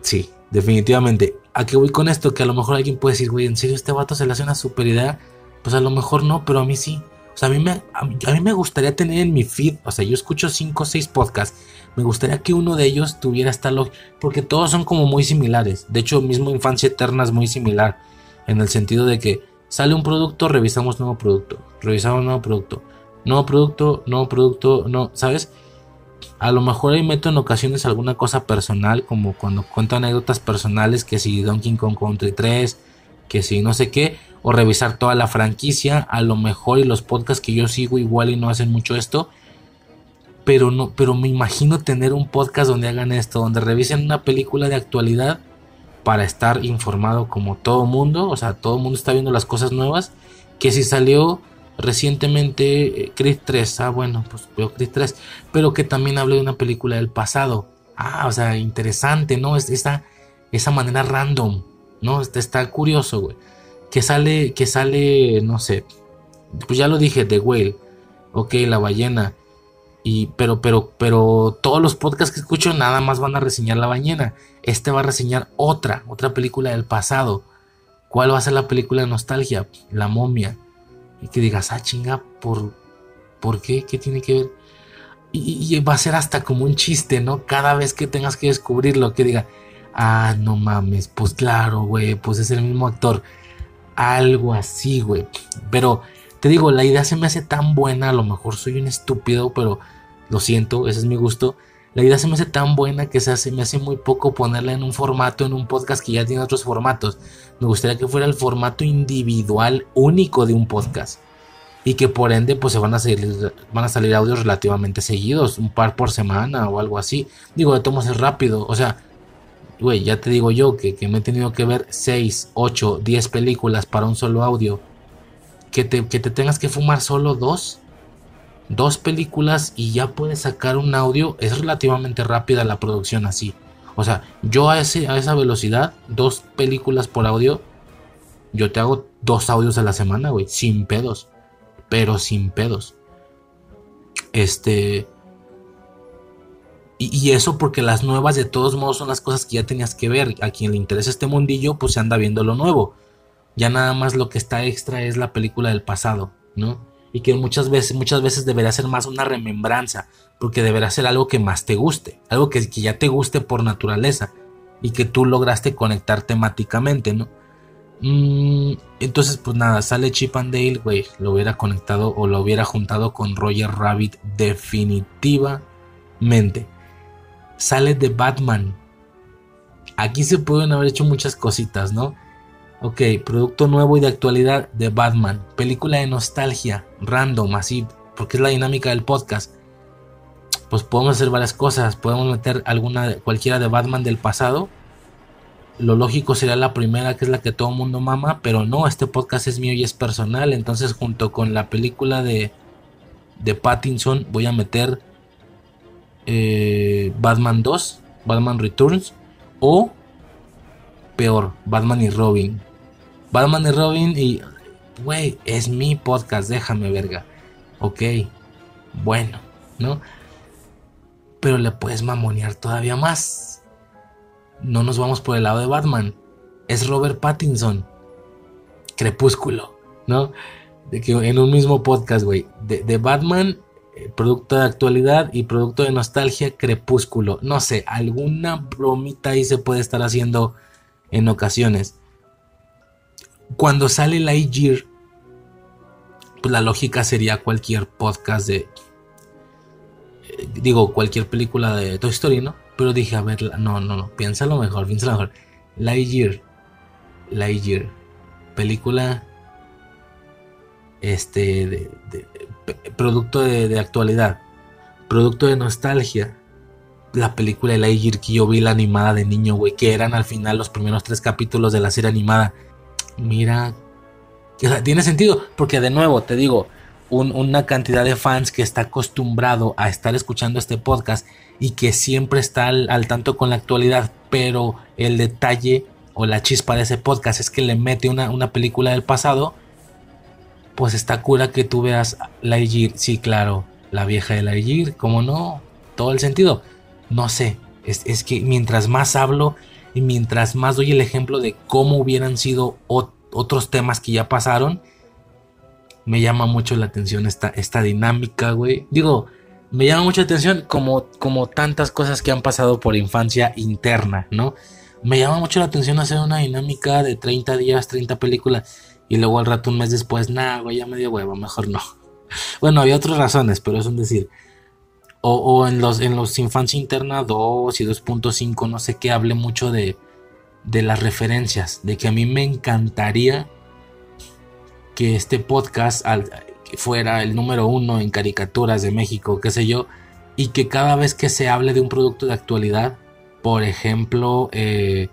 Speaker 1: sí, definitivamente. ¿A qué voy con esto? Que a lo mejor alguien puede decir, güey, ¿en serio este vato se le hace una super idea? Pues a lo mejor no, pero a mí sí. O sea, a mí me, a mí me gustaría tener en mi feed, o sea, yo escucho 5 o 6 podcasts me gustaría que uno de ellos tuviera esta lógica, porque todos son como muy similares. De hecho, mismo Infancia Eterna es muy similar, en el sentido de que sale un producto, revisamos nuevo producto, revisamos nuevo producto, nuevo producto, nuevo producto, no, ¿sabes? A lo mejor ahí meto en ocasiones alguna cosa personal, como cuando cuento anécdotas personales, que si Donkey Kong Country 3, que si no sé qué, o revisar toda la franquicia, a lo mejor y los podcasts que yo sigo igual y no hacen mucho esto, pero no, pero me imagino tener un podcast donde hagan esto, donde revisen una película de actualidad para estar informado como todo mundo, o sea, todo mundo está viendo las cosas nuevas, que si salió recientemente eh, Chris 3, ah, bueno, pues veo Chris 3, pero que también hablé de una película del pasado, ah, o sea, interesante, ¿no? Es, esa, esa manera random, ¿no? Está, está curioso, güey. Que sale, que sale, no sé, pues ya lo dije, The Whale, ok, la ballena, pero, pero, pero todos los podcasts que escucho nada más van a reseñar La Bañera. Este va a reseñar otra, otra película del pasado. ¿Cuál va a ser la película de nostalgia? La momia. Y que digas, ah, chinga, ¿por, ¿por qué? ¿Qué tiene que ver? Y, va a ser hasta como un chiste, ¿no? Cada vez que tengas que descubrirlo, que diga, ah, no mames, pues claro, güey, pues es el mismo actor. Algo así, güey. Pero te digo, la idea se me hace tan buena, a lo mejor soy un estúpido, pero lo siento, ese es mi gusto. La idea se me hace tan buena que se hace, me hace muy poco ponerla en un formato, en un podcast que ya tiene otros formatos. Me gustaría que fuera el formato individual único de un podcast. Y que por ende pues se van a salir, van a salir audios relativamente seguidos, un par por semana o algo así. Digo, de tomo es rápido, o sea, güey, ya te digo yo que, que me he tenido que ver 6, 8, 10 películas para un solo audio. Que te, que te tengas que fumar solo dos dos películas y ya puedes sacar un audio. Es relativamente rápida la producción así. O sea, yo a, ese, a esa velocidad, dos películas por audio, yo te hago dos audios a la semana, güey, sin pedos. Pero sin pedos. Este... Y, y, eso porque las nuevas de todos modos son las cosas que ya tenías que ver. A quien le interesa este mundillo, pues se anda viendo lo nuevo. Ya nada más lo que está extra es la película del pasado, ¿no? Y que muchas veces, muchas veces deberá ser más una remembranza, porque deberá ser algo que más te guste, algo que, que ya te guste por naturaleza y que tú lograste conectar temáticamente, ¿no? Mm, entonces, pues nada, sale Chip and Dale, güey, lo hubiera conectado o lo hubiera juntado con Roger Rabbit definitivamente. Sale de Batman. Aquí se pueden haber hecho muchas cositas, ¿no? Ok, producto nuevo y de actualidad de Batman. Película de nostalgia, random, así, porque es la dinámica del podcast. Pues podemos hacer varias cosas. Podemos meter alguna, cualquiera de Batman del pasado. Lo lógico sería la primera, que es la que todo el mundo mama. Pero no, este podcast es mío y es personal. Entonces, junto con la película de, de Pattinson, voy a meter eh, Batman 2, Batman Returns. O peor, Batman y Robin. Batman y Robin y... Güey, es mi podcast, déjame verga. Ok, bueno, ¿no? Pero le puedes mamonear todavía más. no nos vamos por el lado de Batman. Es Robert Pattinson. Crepúsculo, ¿no? De que en un mismo podcast, güey. De, Batman, eh, producto de actualidad y producto de nostalgia, Crepúsculo. No sé, alguna bromita ahí se puede estar haciendo en ocasiones. Cuando sale Lightyear, pues la lógica sería cualquier podcast de. Eh, digo, cualquier película de Toy Story, ¿no? Pero dije, a ver, no, no, no, piénsalo mejor, piénsalo mejor. Lightyear. Lightyear. Película. Este. De, producto de, de, actualidad. Producto de nostalgia. La película de Lightyear que yo vi la animada de niño, güey. Que eran al final los primeros tres capítulos de la serie animada. Mira. tiene sentido. Porque de nuevo, te digo una cantidad de fans que está acostumbrado a estar escuchando este podcast y que siempre está al, tanto con la actualidad, pero el detalle o la chispa de ese podcast es que le mete una, una película del pasado, pues está cura que tú veas Lightyear, sí, claro, la vieja de Lightyear, como no, todo el sentido, no sé, es, es, que mientras más hablo y mientras más doy el ejemplo de cómo hubieran sido otros temas que ya pasaron, me llama mucho la atención esta, esta dinámica, güey. Digo, me llama mucho la atención como, como tantas cosas que han pasado por infancia interna, ¿no? Me llama mucho la atención hacer una dinámica de 30 días, 30 películas, y luego al rato, un mes después, nah, güey, ya me dio huevo, mejor no. Bueno, había otras razones, pero es un decir. O, en los, en los infancia interna 2 y 2.5, no sé qué, hablé mucho de, de las referencias, de que a mí me encantaría que este podcast fuera el número uno en caricaturas de México, qué sé yo, y que cada vez que se hable de un producto de actualidad, por ejemplo, eh,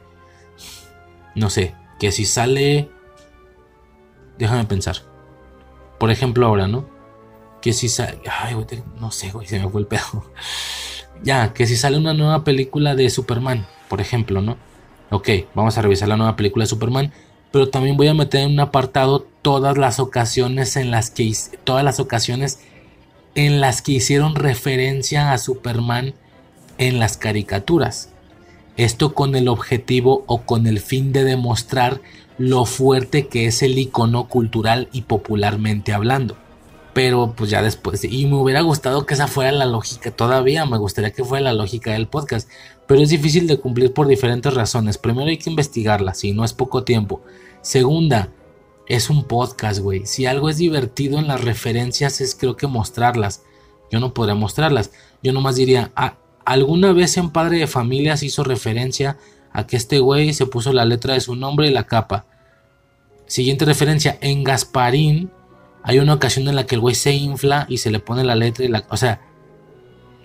Speaker 1: no sé, que si sale, déjame pensar, por ejemplo ahora, ¿no? Que si sale, no sé, se me fue el pedo. ya, que si sale una nueva película de Superman, por ejemplo, ¿no? Ok, vamos a revisar la nueva película de Superman pero también voy a meter en un apartado todas las ocasiones en las que todas las ocasiones en las que hicieron referencia a Superman en las caricaturas. Esto con el objetivo o con el fin de demostrar lo fuerte que es el icono cultural y popularmente hablando. Pero pues ya después, y me hubiera gustado que esa fuera la lógica todavía, me gustaría que fuera la lógica del podcast, pero es difícil de cumplir por diferentes razones. Primero hay que investigarla, si no es poco tiempo. Segunda, es un podcast, güey. Si algo es divertido en las referencias es creo que mostrarlas. Yo no podría mostrarlas. Yo nomás diría, ah, alguna vez en Padre de Familia se hizo referencia a que este güey se puso la letra de su nombre y la capa. Siguiente referencia, en Gasparín hay una ocasión en la que el güey se infla y se le pone la letra y la... O sea,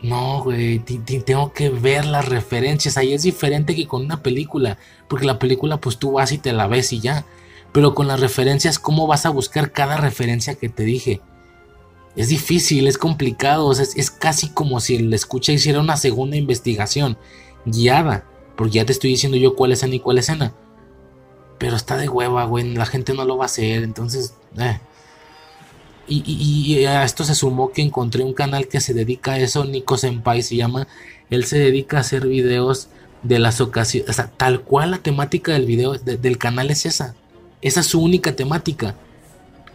Speaker 1: no, güey, tengo que ver las referencias. Ahí es diferente que con una película. Porque la película, pues tú vas y te la ves y ya. Pero con las referencias, ¿cómo vas a buscar cada referencia que te dije? Es difícil, es complicado. es, casi como si el escucha hiciera una segunda investigación guiada. Porque ya te estoy diciendo yo cuál escena y cuál escena. Pero está de hueva, güey. La gente no lo va a hacer. Entonces, eh. Y, a esto se sumó que encontré un canal que se dedica a eso, Nico Senpai se llama. Él se dedica a hacer videos de las ocasiones. Tal cual la temática del video, del canal es esa. Esa es su única temática.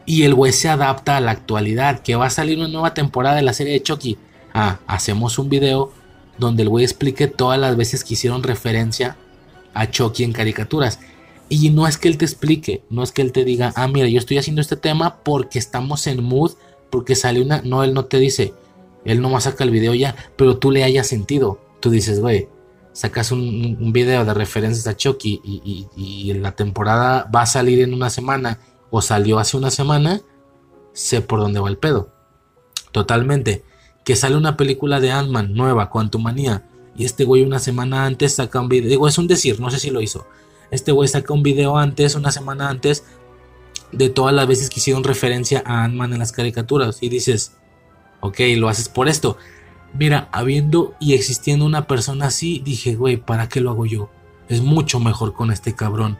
Speaker 1: Y el güey se adapta a la actualidad. Que va a salir una nueva temporada de la serie de Chucky. Ah, hacemos un video donde el güey explique todas las veces que hicieron referencia a Chucky en caricaturas. Y no es que él te explique, no es que él te diga, ah, mira, yo estoy haciendo este tema porque estamos en mood, porque sale una. No, él no te dice, él nomás saca el video ya, pero tú le hayas sentido. Tú dices, güey, sacas un, video de referencias a Chucky y, la temporada va a salir en una semana o salió hace una semana, sé por dónde va el pedo. Totalmente. Que sale una película de Ant-Man nueva, Manía y este güey una semana antes saca un video. Digo, es un decir, no sé si lo hizo este güey saca un video antes, una semana antes, de todas las veces que hicieron referencia a Ant-Man en las caricaturas. Y dices, ok, lo haces por esto. Mira, habiendo y existiendo una persona así, dije, güey, ¿para qué lo hago yo? Es mucho mejor con este cabrón.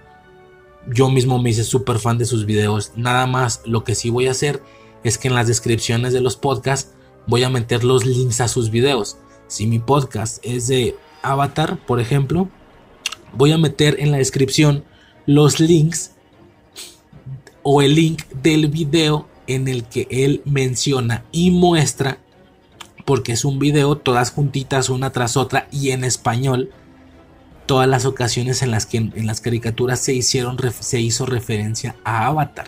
Speaker 1: Yo mismo me hice súper fan de sus videos. Nada más, lo que sí voy a hacer es que en las descripciones de los podcasts voy a meter los links a sus videos. Si mi podcast es de Avatar, por ejemplo, Voy a meter en la descripción los links o el link del video en el que él menciona y muestra, porque es un video todas juntitas una tras otra y en español, todas las ocasiones en las que en las caricaturas se, hicieron, se hizo referencia a Avatar.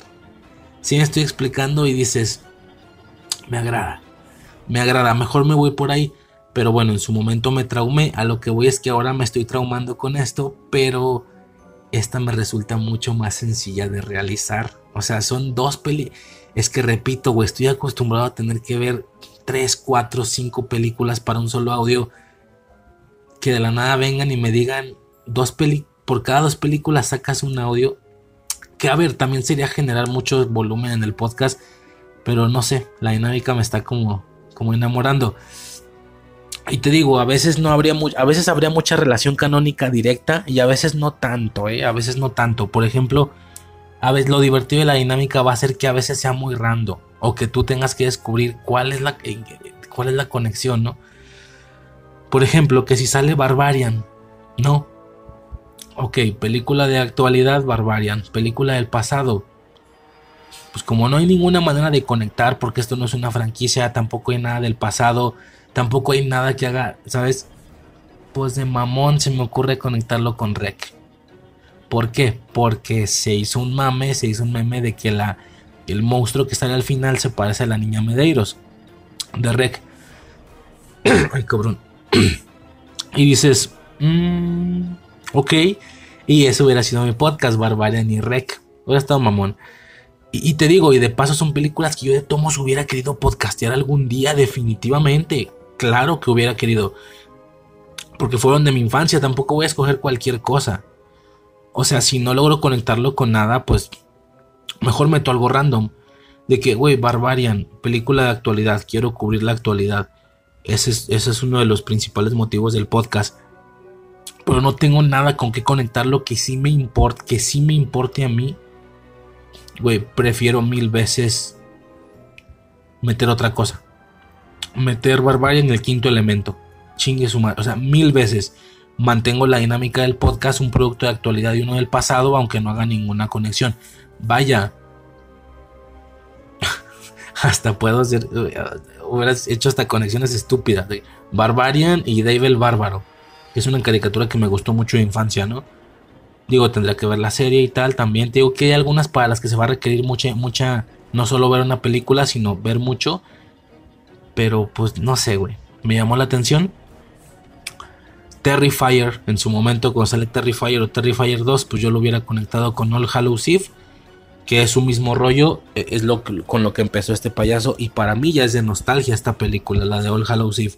Speaker 1: Si me estoy explicando y dices, me agrada, me agrada, mejor me voy por ahí. Pero bueno, en su momento me traumé. A lo que voy es que ahora me estoy traumando con esto, pero esta me resulta mucho más sencilla de realizar. O sea, son dos peli. Es que repito, güey, estoy acostumbrado a tener que ver 3, 4, 5 películas para un solo audio. Que de la nada vengan y me digan dos peli por cada dos películas sacas un audio. Que a ver, también sería generar mucho volumen en el podcast. Pero no sé, la dinámica me está como, como enamorando. Y te digo, a veces no habría a veces habría mucha relación canónica directa y a veces no tanto, ¿eh? A veces no tanto. Por ejemplo, a veces lo divertido de la dinámica va a ser que a veces sea muy random o que tú tengas que descubrir cuál es la cuál es la conexión, ¿no? Por ejemplo, que si sale Barbarian, no. Ok, película de actualidad Barbarian, película del pasado. Pues como no hay ninguna manera de conectar porque esto no es una franquicia, tampoco hay nada del pasado Tampoco hay nada que haga, ¿sabes? Pues de mamón se me ocurre conectarlo con Rec. ¿Por qué? Porque se hizo un mame, se hizo un meme de que la, el monstruo que sale al final se parece a la niña Medeiros de Rec. Ay, cabrón. y dices, mmm, ok. Y eso hubiera sido mi podcast, Barbarian y Rec. Hubiera estado mamón. Y, te digo, y de paso son películas que yo de tomos hubiera querido podcastear algún día, definitivamente claro que hubiera querido. Porque fueron de mi infancia, tampoco voy a escoger cualquier cosa. O sea, si no logro conectarlo con nada, pues mejor meto algo random. De que, güey, Barbarian, película de actualidad, quiero cubrir la actualidad. Ese es, uno de los principales motivos del podcast. Pero no tengo nada con que conectarlo que sí me importe, que sí me importe a mí. Güey, prefiero mil veces meter otra cosa meter Barbaria en el quinto elemento. Chingue su madre. O sea, mil veces mantengo la dinámica del podcast, un producto de actualidad y uno del pasado, aunque no haga ninguna conexión. Vaya. hasta puedo hacer. Hubieras hecho hasta conexiones estúpidas. Barbarian y Dave el Bárbaro. Es una caricatura que me gustó mucho de infancia, ¿no? Digo, tendría que ver la serie y tal. También te digo que hay algunas para las que se va a requerir mucha, mucha. No solo ver una película, sino ver mucho pero pues no sé, güey. Me llamó la atención. Terrifier, en su momento cuando sale Terrifier o Terrifier 2, pues yo lo hubiera conectado con All Hallows Eve, que es su mismo rollo, e, es lo con lo que empezó este payaso y para mí ya es de nostalgia esta película, la de All Hallows Eve.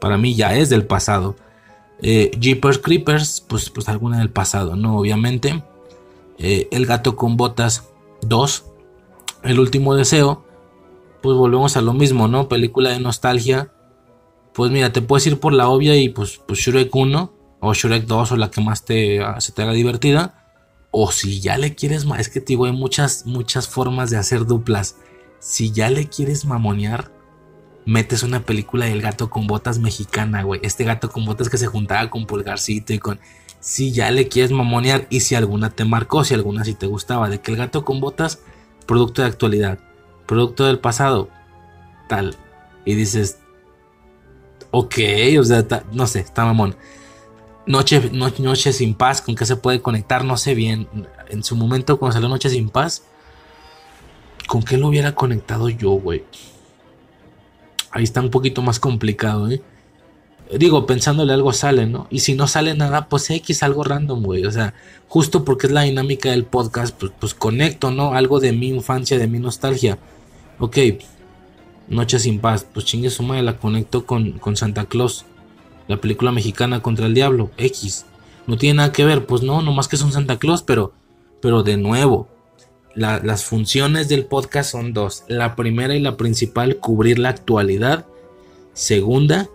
Speaker 1: Para mí ya es del pasado. Eh, Jeepers Creepers, pues, pues alguna del pasado, ¿no? Obviamente. Eh, el gato con botas 2. El último deseo pues volvemos a lo mismo, ¿no? Película de nostalgia. Pues mira, te puedes ir por la obvia y pues, pues Shrek 1 o Shrek 2 o la que más te, ah, se te haga divertida. O si ya le quieres más, es que te hay muchas, muchas formas de hacer duplas. Si ya le quieres mamonear, metes una película del gato con botas mexicana, güey. Este gato con botas que se juntaba con pulgarcito y con... Si ya le quieres mamonear y si alguna te marcó, si alguna sí te gustaba, de que el gato con botas, producto de actualidad producto del pasado, tal. Y dices, ok, o sea, no sé, está mamón. Noche, noche sin paz, ¿con qué se puede conectar? No sé bien. En su momento, cuando salió Noche sin paz, ¿con qué lo hubiera conectado yo, güey? Ahí está un poquito más complicado, ¿eh? digo, pensándole algo sale, ¿no? Y si no sale nada, pues X algo random, güey. O sea, justo porque es la dinámica del podcast, pues, pues conecto, ¿no? Algo de mi infancia, de mi nostalgia. Ok, Noche sin paz, pues chingue su madre, la conecto con, con Santa Claus, la película mexicana contra el diablo, X. No tiene nada que ver, pues no, nomás que es un Santa Claus, pero, pero de nuevo, las funciones del podcast son dos. La primera y la principal, cubrir la actualidad. Segunda,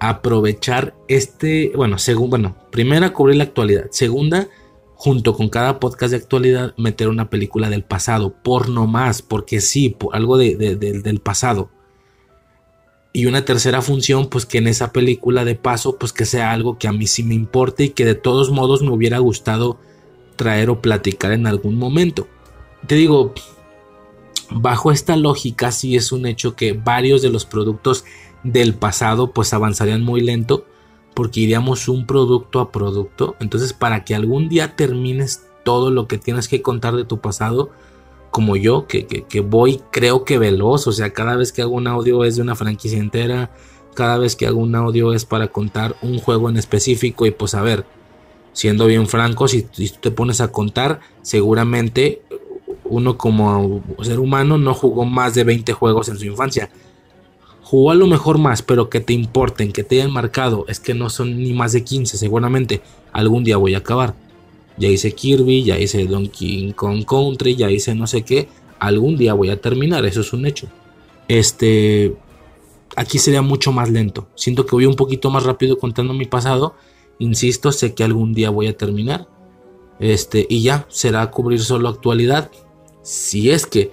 Speaker 1: aprovechar este, bueno, según, bueno, primera cubrir la actualidad, segunda, junto con cada podcast de actualidad, meter una película del pasado, por no más, porque sí, algo de, del pasado. Y una tercera función, pues que en esa película de paso, pues que sea algo que a mí sí me importe y que de todos modos me hubiera gustado traer o platicar en algún momento. Te digo, bajo esta lógica sí es un hecho que varios de los productos del pasado pues avanzarían muy lento porque iríamos un producto a producto. Entonces para que algún día termines todo lo que tienes que contar de tu pasado, como yo, que, que, voy creo que veloz, o sea, cada vez que hago un audio es de una franquicia entera, cada vez que hago un audio es para contar un juego en específico y pues a ver, siendo bien franco, si, si tú te pones a contar, seguramente uno como ser humano no jugó más de 20 juegos en su infancia jugó a lo mejor más, pero que te importen, que te hayan marcado, es que no son ni más de 15, seguramente. Algún día voy a acabar. Ya hice Kirby, ya hice Donkey Kong Country, ya hice no sé qué. Algún día voy a terminar, eso es un hecho. Este. Aquí sería mucho más lento. Siento que voy un poquito más rápido contando mi pasado. Insisto, sé que algún día voy a terminar. Este, y ya, será cubrir solo actualidad. Si es que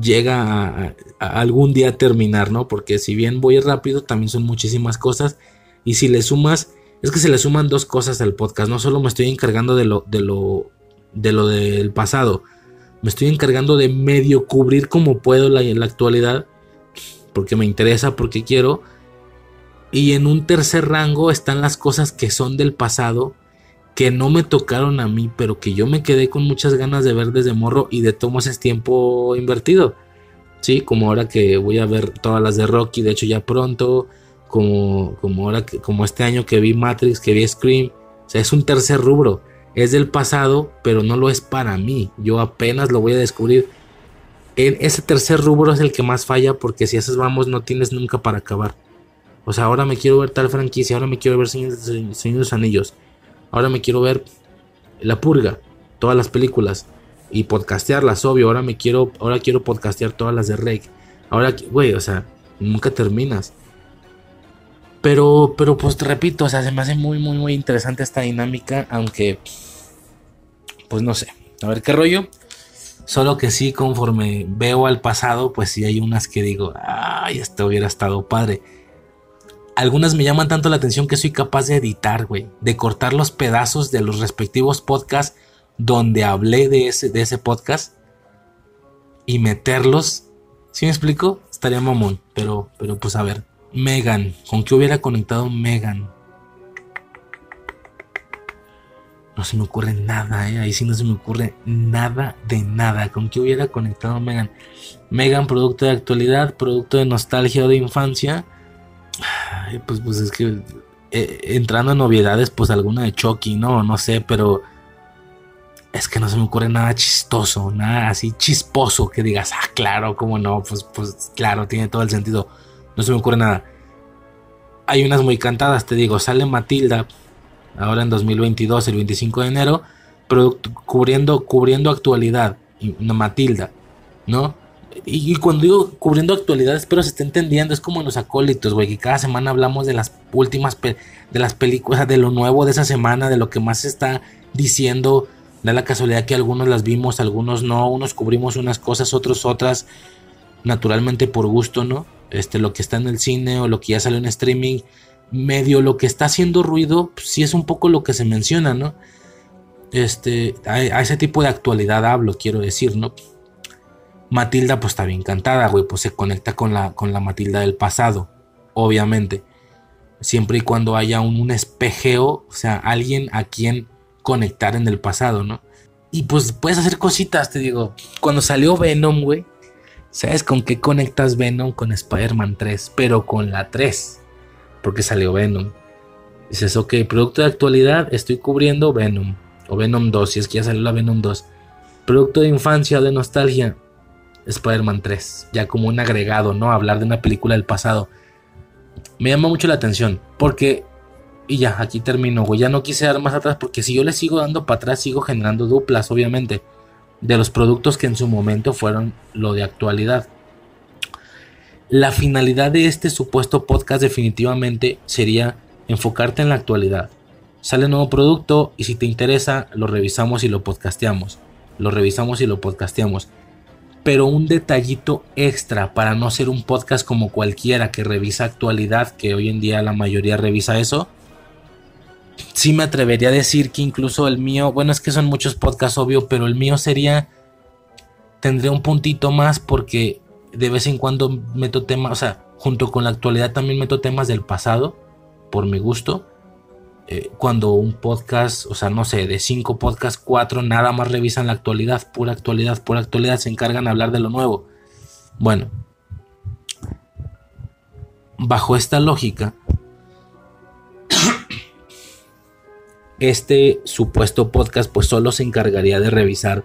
Speaker 1: llega a, algún día terminar, ¿no? Porque si bien voy rápido, también son muchísimas cosas. Y si le sumas, es que se le suman dos cosas al podcast. No solo me estoy encargando de lo, de lo, de lo del pasado. Me estoy encargando de medio cubrir como puedo la actualidad. Porque me interesa, porque quiero. Y en un tercer rango están las cosas que son del pasado que no me tocaron a mí, pero que yo me quedé con muchas ganas de ver desde morro y de tomos es tiempo invertido. Sí, como ahora que voy a ver todas las de Rocky, de hecho ya pronto, como, como ahora que, como este año que vi Matrix, que vi Scream, o sea, es un tercer rubro, es del pasado, pero no lo es para mí. Yo apenas lo voy a descubrir. En ese tercer rubro es el que más falla porque si esas vamos no tienes nunca para acabar. O sea, ahora me quiero ver tal franquicia, ahora me quiero ver Señor, de los Anillos Ahora me quiero ver La Purga, todas las películas y podcastearlas, obvio. Ahora me quiero, ahora quiero podcastear todas las de Rake. Ahora, güey, o sea, nunca terminas. Pero, pero pues te repito, o sea, se me hace muy, muy, muy interesante esta dinámica, aunque, pues no sé. A ver qué rollo. Solo que sí, conforme veo al pasado, pues sí hay unas que digo, ay, esto hubiera estado padre algunas me llaman tanto la atención que soy capaz de editar, güey, de cortar los pedazos de los respectivos podcasts donde hablé de ese, de ese podcast y meterlos. ¿Sí me explico? Estaría mamón, pero, pero pues a ver. Megan, ¿con qué hubiera conectado Megan? No se me ocurre nada, ¿eh? ahí sí no se me ocurre nada de nada. ¿Con qué hubiera conectado Megan? Megan, producto de actualidad, producto de nostalgia o de infancia pues, pues es que eh, entrando en novedades, pues alguna de Chucky, ¿no? No sé, pero es que no se me ocurre nada chistoso, nada así chisposo que digas, ah, claro, cómo no, pues, pues claro, tiene todo el sentido. No se me ocurre nada. Hay unas muy cantadas, te digo, sale Matilda ahora en 2022, el 25 de enero, cubriendo, cubriendo actualidad, Matilda, ¿no? Y, cuando digo cubriendo actualidad, espero se esté entendiendo. Es como en los acólitos, güey, que cada semana hablamos de las últimas, de las películas, de lo nuevo de esa semana, de lo que más se está diciendo. Da la casualidad que algunos las vimos, algunos no. Unos cubrimos unas cosas, otros otras. Naturalmente por gusto, ¿no? Este, lo que está en el cine o lo que ya salió en streaming. Medio lo que está haciendo ruido, pues, sí es un poco lo que se menciona, ¿no? Este, a ese tipo de actualidad hablo, quiero decir, ¿no? Matilda pues está bien cantada, güey, pues se conecta con la, con la Matilda del pasado, obviamente. Siempre y cuando haya un, espejeo, o sea, alguien a quien conectar en el pasado, ¿no? Y pues puedes hacer cositas, te digo. Cuando salió Venom, güey, ¿sabes con qué conectas Venom? Con Spider-Man 3, pero con la 3, porque salió Venom. Dices, ok, producto de actualidad, estoy cubriendo Venom, o Venom 2, si es que ya salió la Venom 2. Producto de infancia, de nostalgia, Spider-Man 3, ya como un agregado, ¿no? Hablar de una película del pasado. Me llama mucho la atención, porque, y ya, aquí termino, ya no quise dar más atrás, porque si yo le sigo dando para atrás, sigo generando duplas, obviamente, de los productos que en su momento fueron lo de actualidad. La finalidad de este supuesto podcast definitivamente sería enfocarte en la actualidad. Sale nuevo producto y si te interesa, lo revisamos y lo podcasteamos. Lo revisamos y lo podcasteamos pero un detallito extra para no ser un podcast como cualquiera que revisa actualidad, que hoy en día la mayoría revisa eso. Sí me atrevería a decir que incluso el mío, bueno, es que son muchos podcasts, obvio, pero el mío sería, tendría un puntito más porque de vez en cuando meto temas, o sea, junto con la actualidad también meto temas del pasado, por mi gusto. Eh, cuando un podcast, o sea, no sé, de cinco podcasts, cuatro nada más revisan la actualidad, pura actualidad, pura actualidad, se encargan de hablar de lo nuevo. Bueno, bajo esta lógica, este supuesto podcast pues solo se encargaría de revisar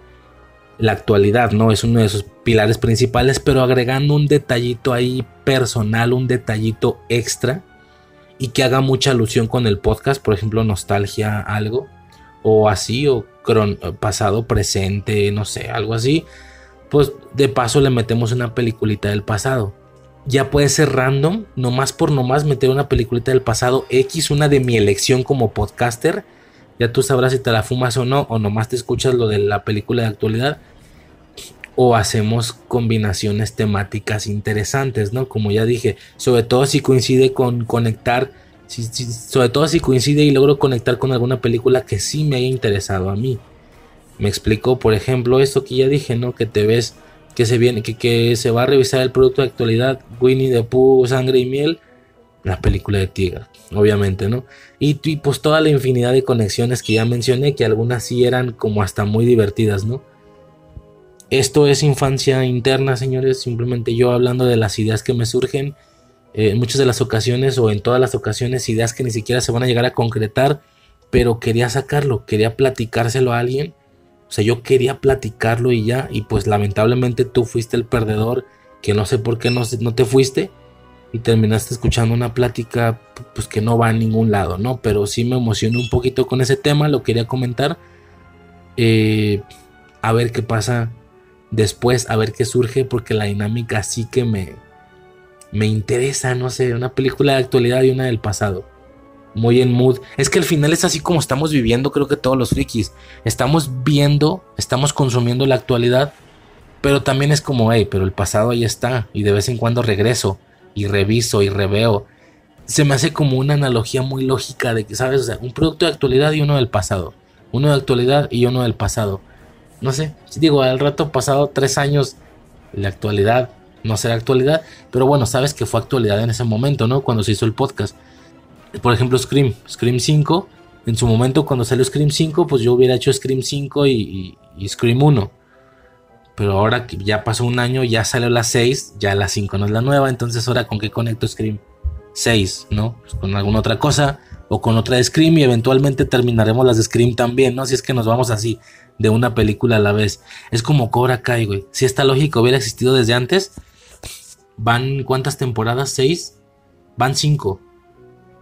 Speaker 1: la actualidad, ¿no? Es uno de sus pilares principales, pero agregando un detallito ahí personal, un detallito extra y que haga mucha alusión con el podcast, por ejemplo, nostalgia, algo, o así, o pasado, presente, no sé, algo así, pues de paso le metemos una peliculita del pasado. Ya puede ser random, nomás por nomás meter una peliculita del pasado X, una de mi elección como podcaster. Ya tú sabrás si te la fumas o no, o nomás te escuchas lo de la película de actualidad o hacemos combinaciones temáticas interesantes, ¿no? Como ya dije, sobre todo si coincide con conectar, sobre todo si coincide y logro conectar con alguna película que sí me haya interesado a mí. Me explico, por ejemplo, esto que ya dije, ¿no? Que te ves que se viene, que, se va a revisar el producto de actualidad, Winnie the Pooh, Sangre y Miel, la película de Tigre, obviamente, ¿no? Y pues toda la infinidad de conexiones que ya mencioné, que algunas sí eran como hasta muy divertidas, ¿no? Esto es infancia interna, señores. Simplemente yo hablando de las ideas que me surgen. Eh, en muchas de las ocasiones o en todas las ocasiones ideas que ni siquiera se van a llegar a concretar. Pero quería sacarlo, quería platicárselo a alguien. O sea, yo quería platicarlo y ya. Y pues lamentablemente tú fuiste el perdedor. Que no sé por qué no, no te fuiste. Y terminaste escuchando una plática pues que no va a ningún lado, ¿no? Pero sí me emocioné un poquito con ese tema. Lo quería comentar. Eh, a ver qué pasa después a ver qué surge porque la dinámica sí que me, me interesa, no sé, una película de actualidad y una del pasado. Muy en mood. Es que al final es así como estamos viviendo, creo que todos los frikis. Estamos viendo, estamos consumiendo la actualidad, pero también es como, hey, pero el pasado ahí está. Y de vez en cuando regreso y reviso y reveo. Se me hace como una analogía muy lógica de que, ¿sabes? O sea, un producto de actualidad y uno del pasado. Uno de actualidad y uno del pasado no sé, digo, al rato pasado tres años, la actualidad no será actualidad, pero bueno, sabes que fue actualidad en ese momento, ¿no? Cuando se hizo el podcast. Por ejemplo, Scream, Scream 5, en su momento cuando salió Scream 5, pues yo hubiera hecho Scream 5 y, Scream 1. Pero ahora que ya pasó un año, ya salió la 6, ya la 5 no es la nueva, entonces ahora con qué conecto Scream 6, ¿no? Pues con alguna otra cosa o con otra de Scream y eventualmente terminaremos las de Scream también, ¿no? Si es que nos vamos así de una película a la vez. Es como Cobra Kai, güey. Si esta lógica hubiera existido desde antes, van cuántas temporadas? ¿Seis? Van cinco.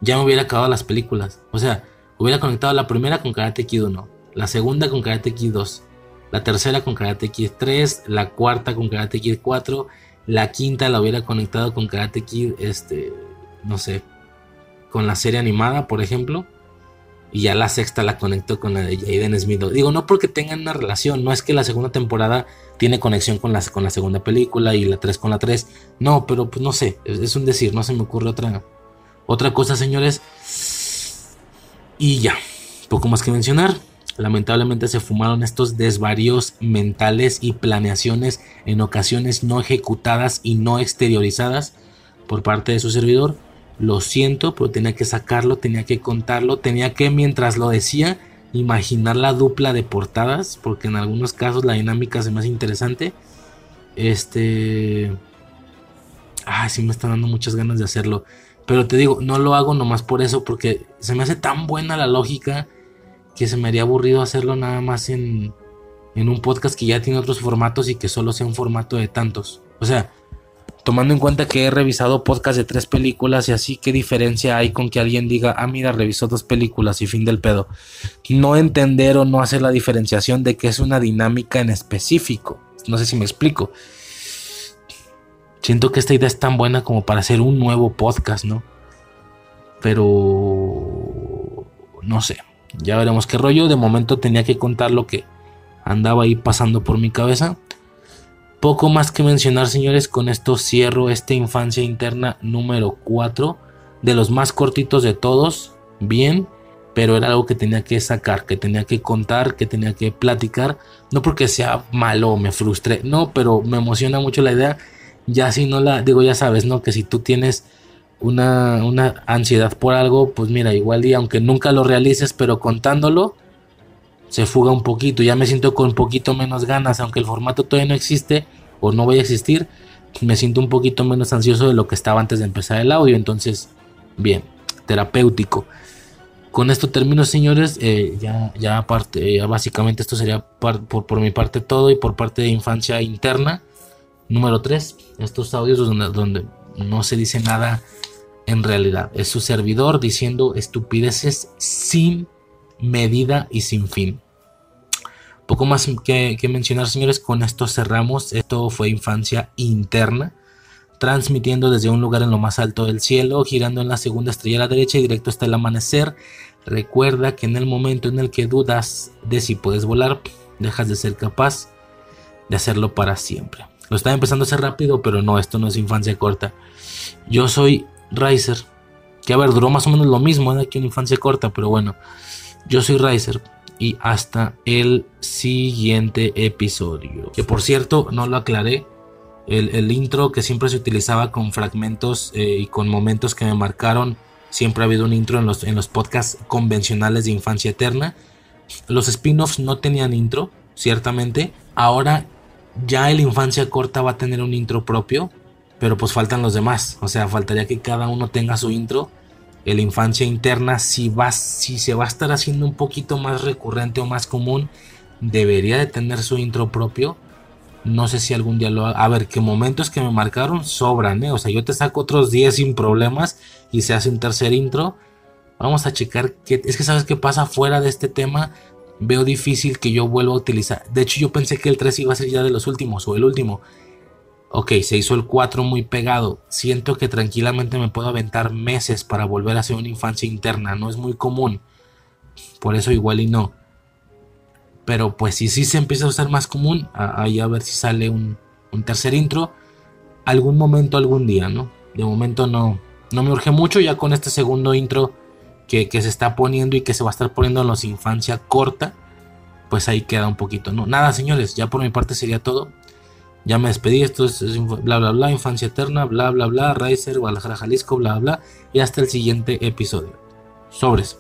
Speaker 1: Ya me hubiera acabado las películas. O sea, hubiera conectado la primera con Karate Kid 1, la segunda con Karate Kid 2, la tercera con Karate Kid 3, la cuarta con Karate Kid 4, la quinta la hubiera conectado con Karate Kid, este, no sé, con la serie animada, por ejemplo y ya la sexta la conecto con la de Jaden Smith. Digo, no porque tengan una relación, no es que la segunda temporada tiene conexión con la, con la segunda película y la 3 con la 3. No, pero pues no sé, es, un decir, no se me ocurre otra, otra cosa, señores. Y ya, poco más que mencionar. Lamentablemente se fumaron estos desvaríos mentales y planeaciones en ocasiones no ejecutadas y no exteriorizadas por parte de su servidor lo siento, pero tenía que sacarlo, tenía que contarlo, tenía que mientras lo decía imaginar la dupla de portadas, porque en algunos casos la dinámica se me hace interesante. Este... Ay, sí me está dando muchas ganas de hacerlo. Pero te digo, no lo hago nomás por eso, porque se me hace tan buena la lógica que se me haría aburrido hacerlo nada más en, en un podcast que ya tiene otros formatos y que solo sea un formato de tantos. O sea, tomando en cuenta que he revisado podcast de tres películas y así, ¿qué diferencia hay con que alguien diga, ah, mira, revisó dos películas y fin del pedo? No entender o no hacer la diferenciación de que es una dinámica en específico. No sé si me explico. Siento que esta idea es tan buena como para hacer un nuevo podcast, ¿no? Pero... No sé. Ya veremos qué rollo. De momento tenía que contar lo que andaba ahí pasando por mi cabeza. Poco más que mencionar, señores, con esto cierro esta infancia interna número 4, de los más cortitos de todos, bien, pero era algo que tenía que sacar, que tenía que contar, que tenía que platicar, no porque sea malo o me frustre, no, pero me emociona mucho la idea, ya si no la, digo, ya sabes, ¿no? Que si tú tienes una, una ansiedad por algo, pues mira, igual y aunque nunca lo realices, pero contándolo, se fuga un poquito. Ya me siento con un poquito menos ganas, aunque el formato todavía no existe o no vaya a existir. Me siento un poquito menos ansioso de lo que estaba antes de empezar el audio. Entonces, bien, terapéutico. Con esto termino, señores. Eh, ya, ya, aparte, ya básicamente esto sería por, por, mi parte todo y por parte de infancia interna. Número 3, estos audios donde, donde no se dice nada en realidad. Es su servidor diciendo estupideces sin medida y sin fin. Poco más que, mencionar, señores, con esto cerramos. Esto fue infancia interna, transmitiendo desde un lugar en lo más alto del cielo, girando en la segunda estrella a la derecha y directo hasta el amanecer. Recuerda que en el momento en el que dudas de si puedes volar, dejas de ser capaz de hacerlo para siempre. Lo estaba empezando a hacer rápido, pero no, esto no es infancia corta. Yo soy Riser, que a ver, duró más o menos lo mismo de aquí en infancia corta, pero bueno. Yo soy Riser y hasta el siguiente episodio. Que por cierto, no lo aclaré. El, intro que siempre se utilizaba con fragmentos eh, y con momentos que me marcaron. Siempre ha habido un intro en los, en los podcasts convencionales de Infancia Eterna. Los spin-offs no tenían intro, ciertamente. Ahora ya el Infancia Corta va a tener un intro propio. Pero pues faltan los demás. O sea, faltaría que cada uno tenga su intro la infancia interna, si, va, si se va a estar haciendo un poquito más recurrente o más común, debería de tener su intro propio. No sé si algún día lo haga. A ver, que momentos que me marcaron sobran, ¿eh? O sea, yo te saco otros 10 sin problemas y se hace un tercer intro. Vamos a checar qué. Es que sabes qué pasa fuera de este tema. Veo difícil que yo vuelva a utilizar. De hecho, yo pensé que el 3 iba a ser ya de los últimos o el último. Ok, se hizo el 4 muy pegado. Siento que tranquilamente me puedo aventar meses para volver a hacer una infancia interna. No es muy común. Por eso igual y no. Pero pues si sí se empieza a usar más común, ahí a ver si sale un, tercer intro. Algún momento, algún día, ¿no? De momento no, no me urge mucho. Ya con este segundo intro que, que se está poniendo y que se va a estar poniendo en los infancia corta. Pues ahí queda un poquito, ¿no? Nada, señores, ya por mi parte sería todo. Ya me despedí, esto es, bla bla bla, infancia eterna, bla bla bla, Riser, Guadalajara, Jalisco, bla bla, y hasta el siguiente episodio. Sobres.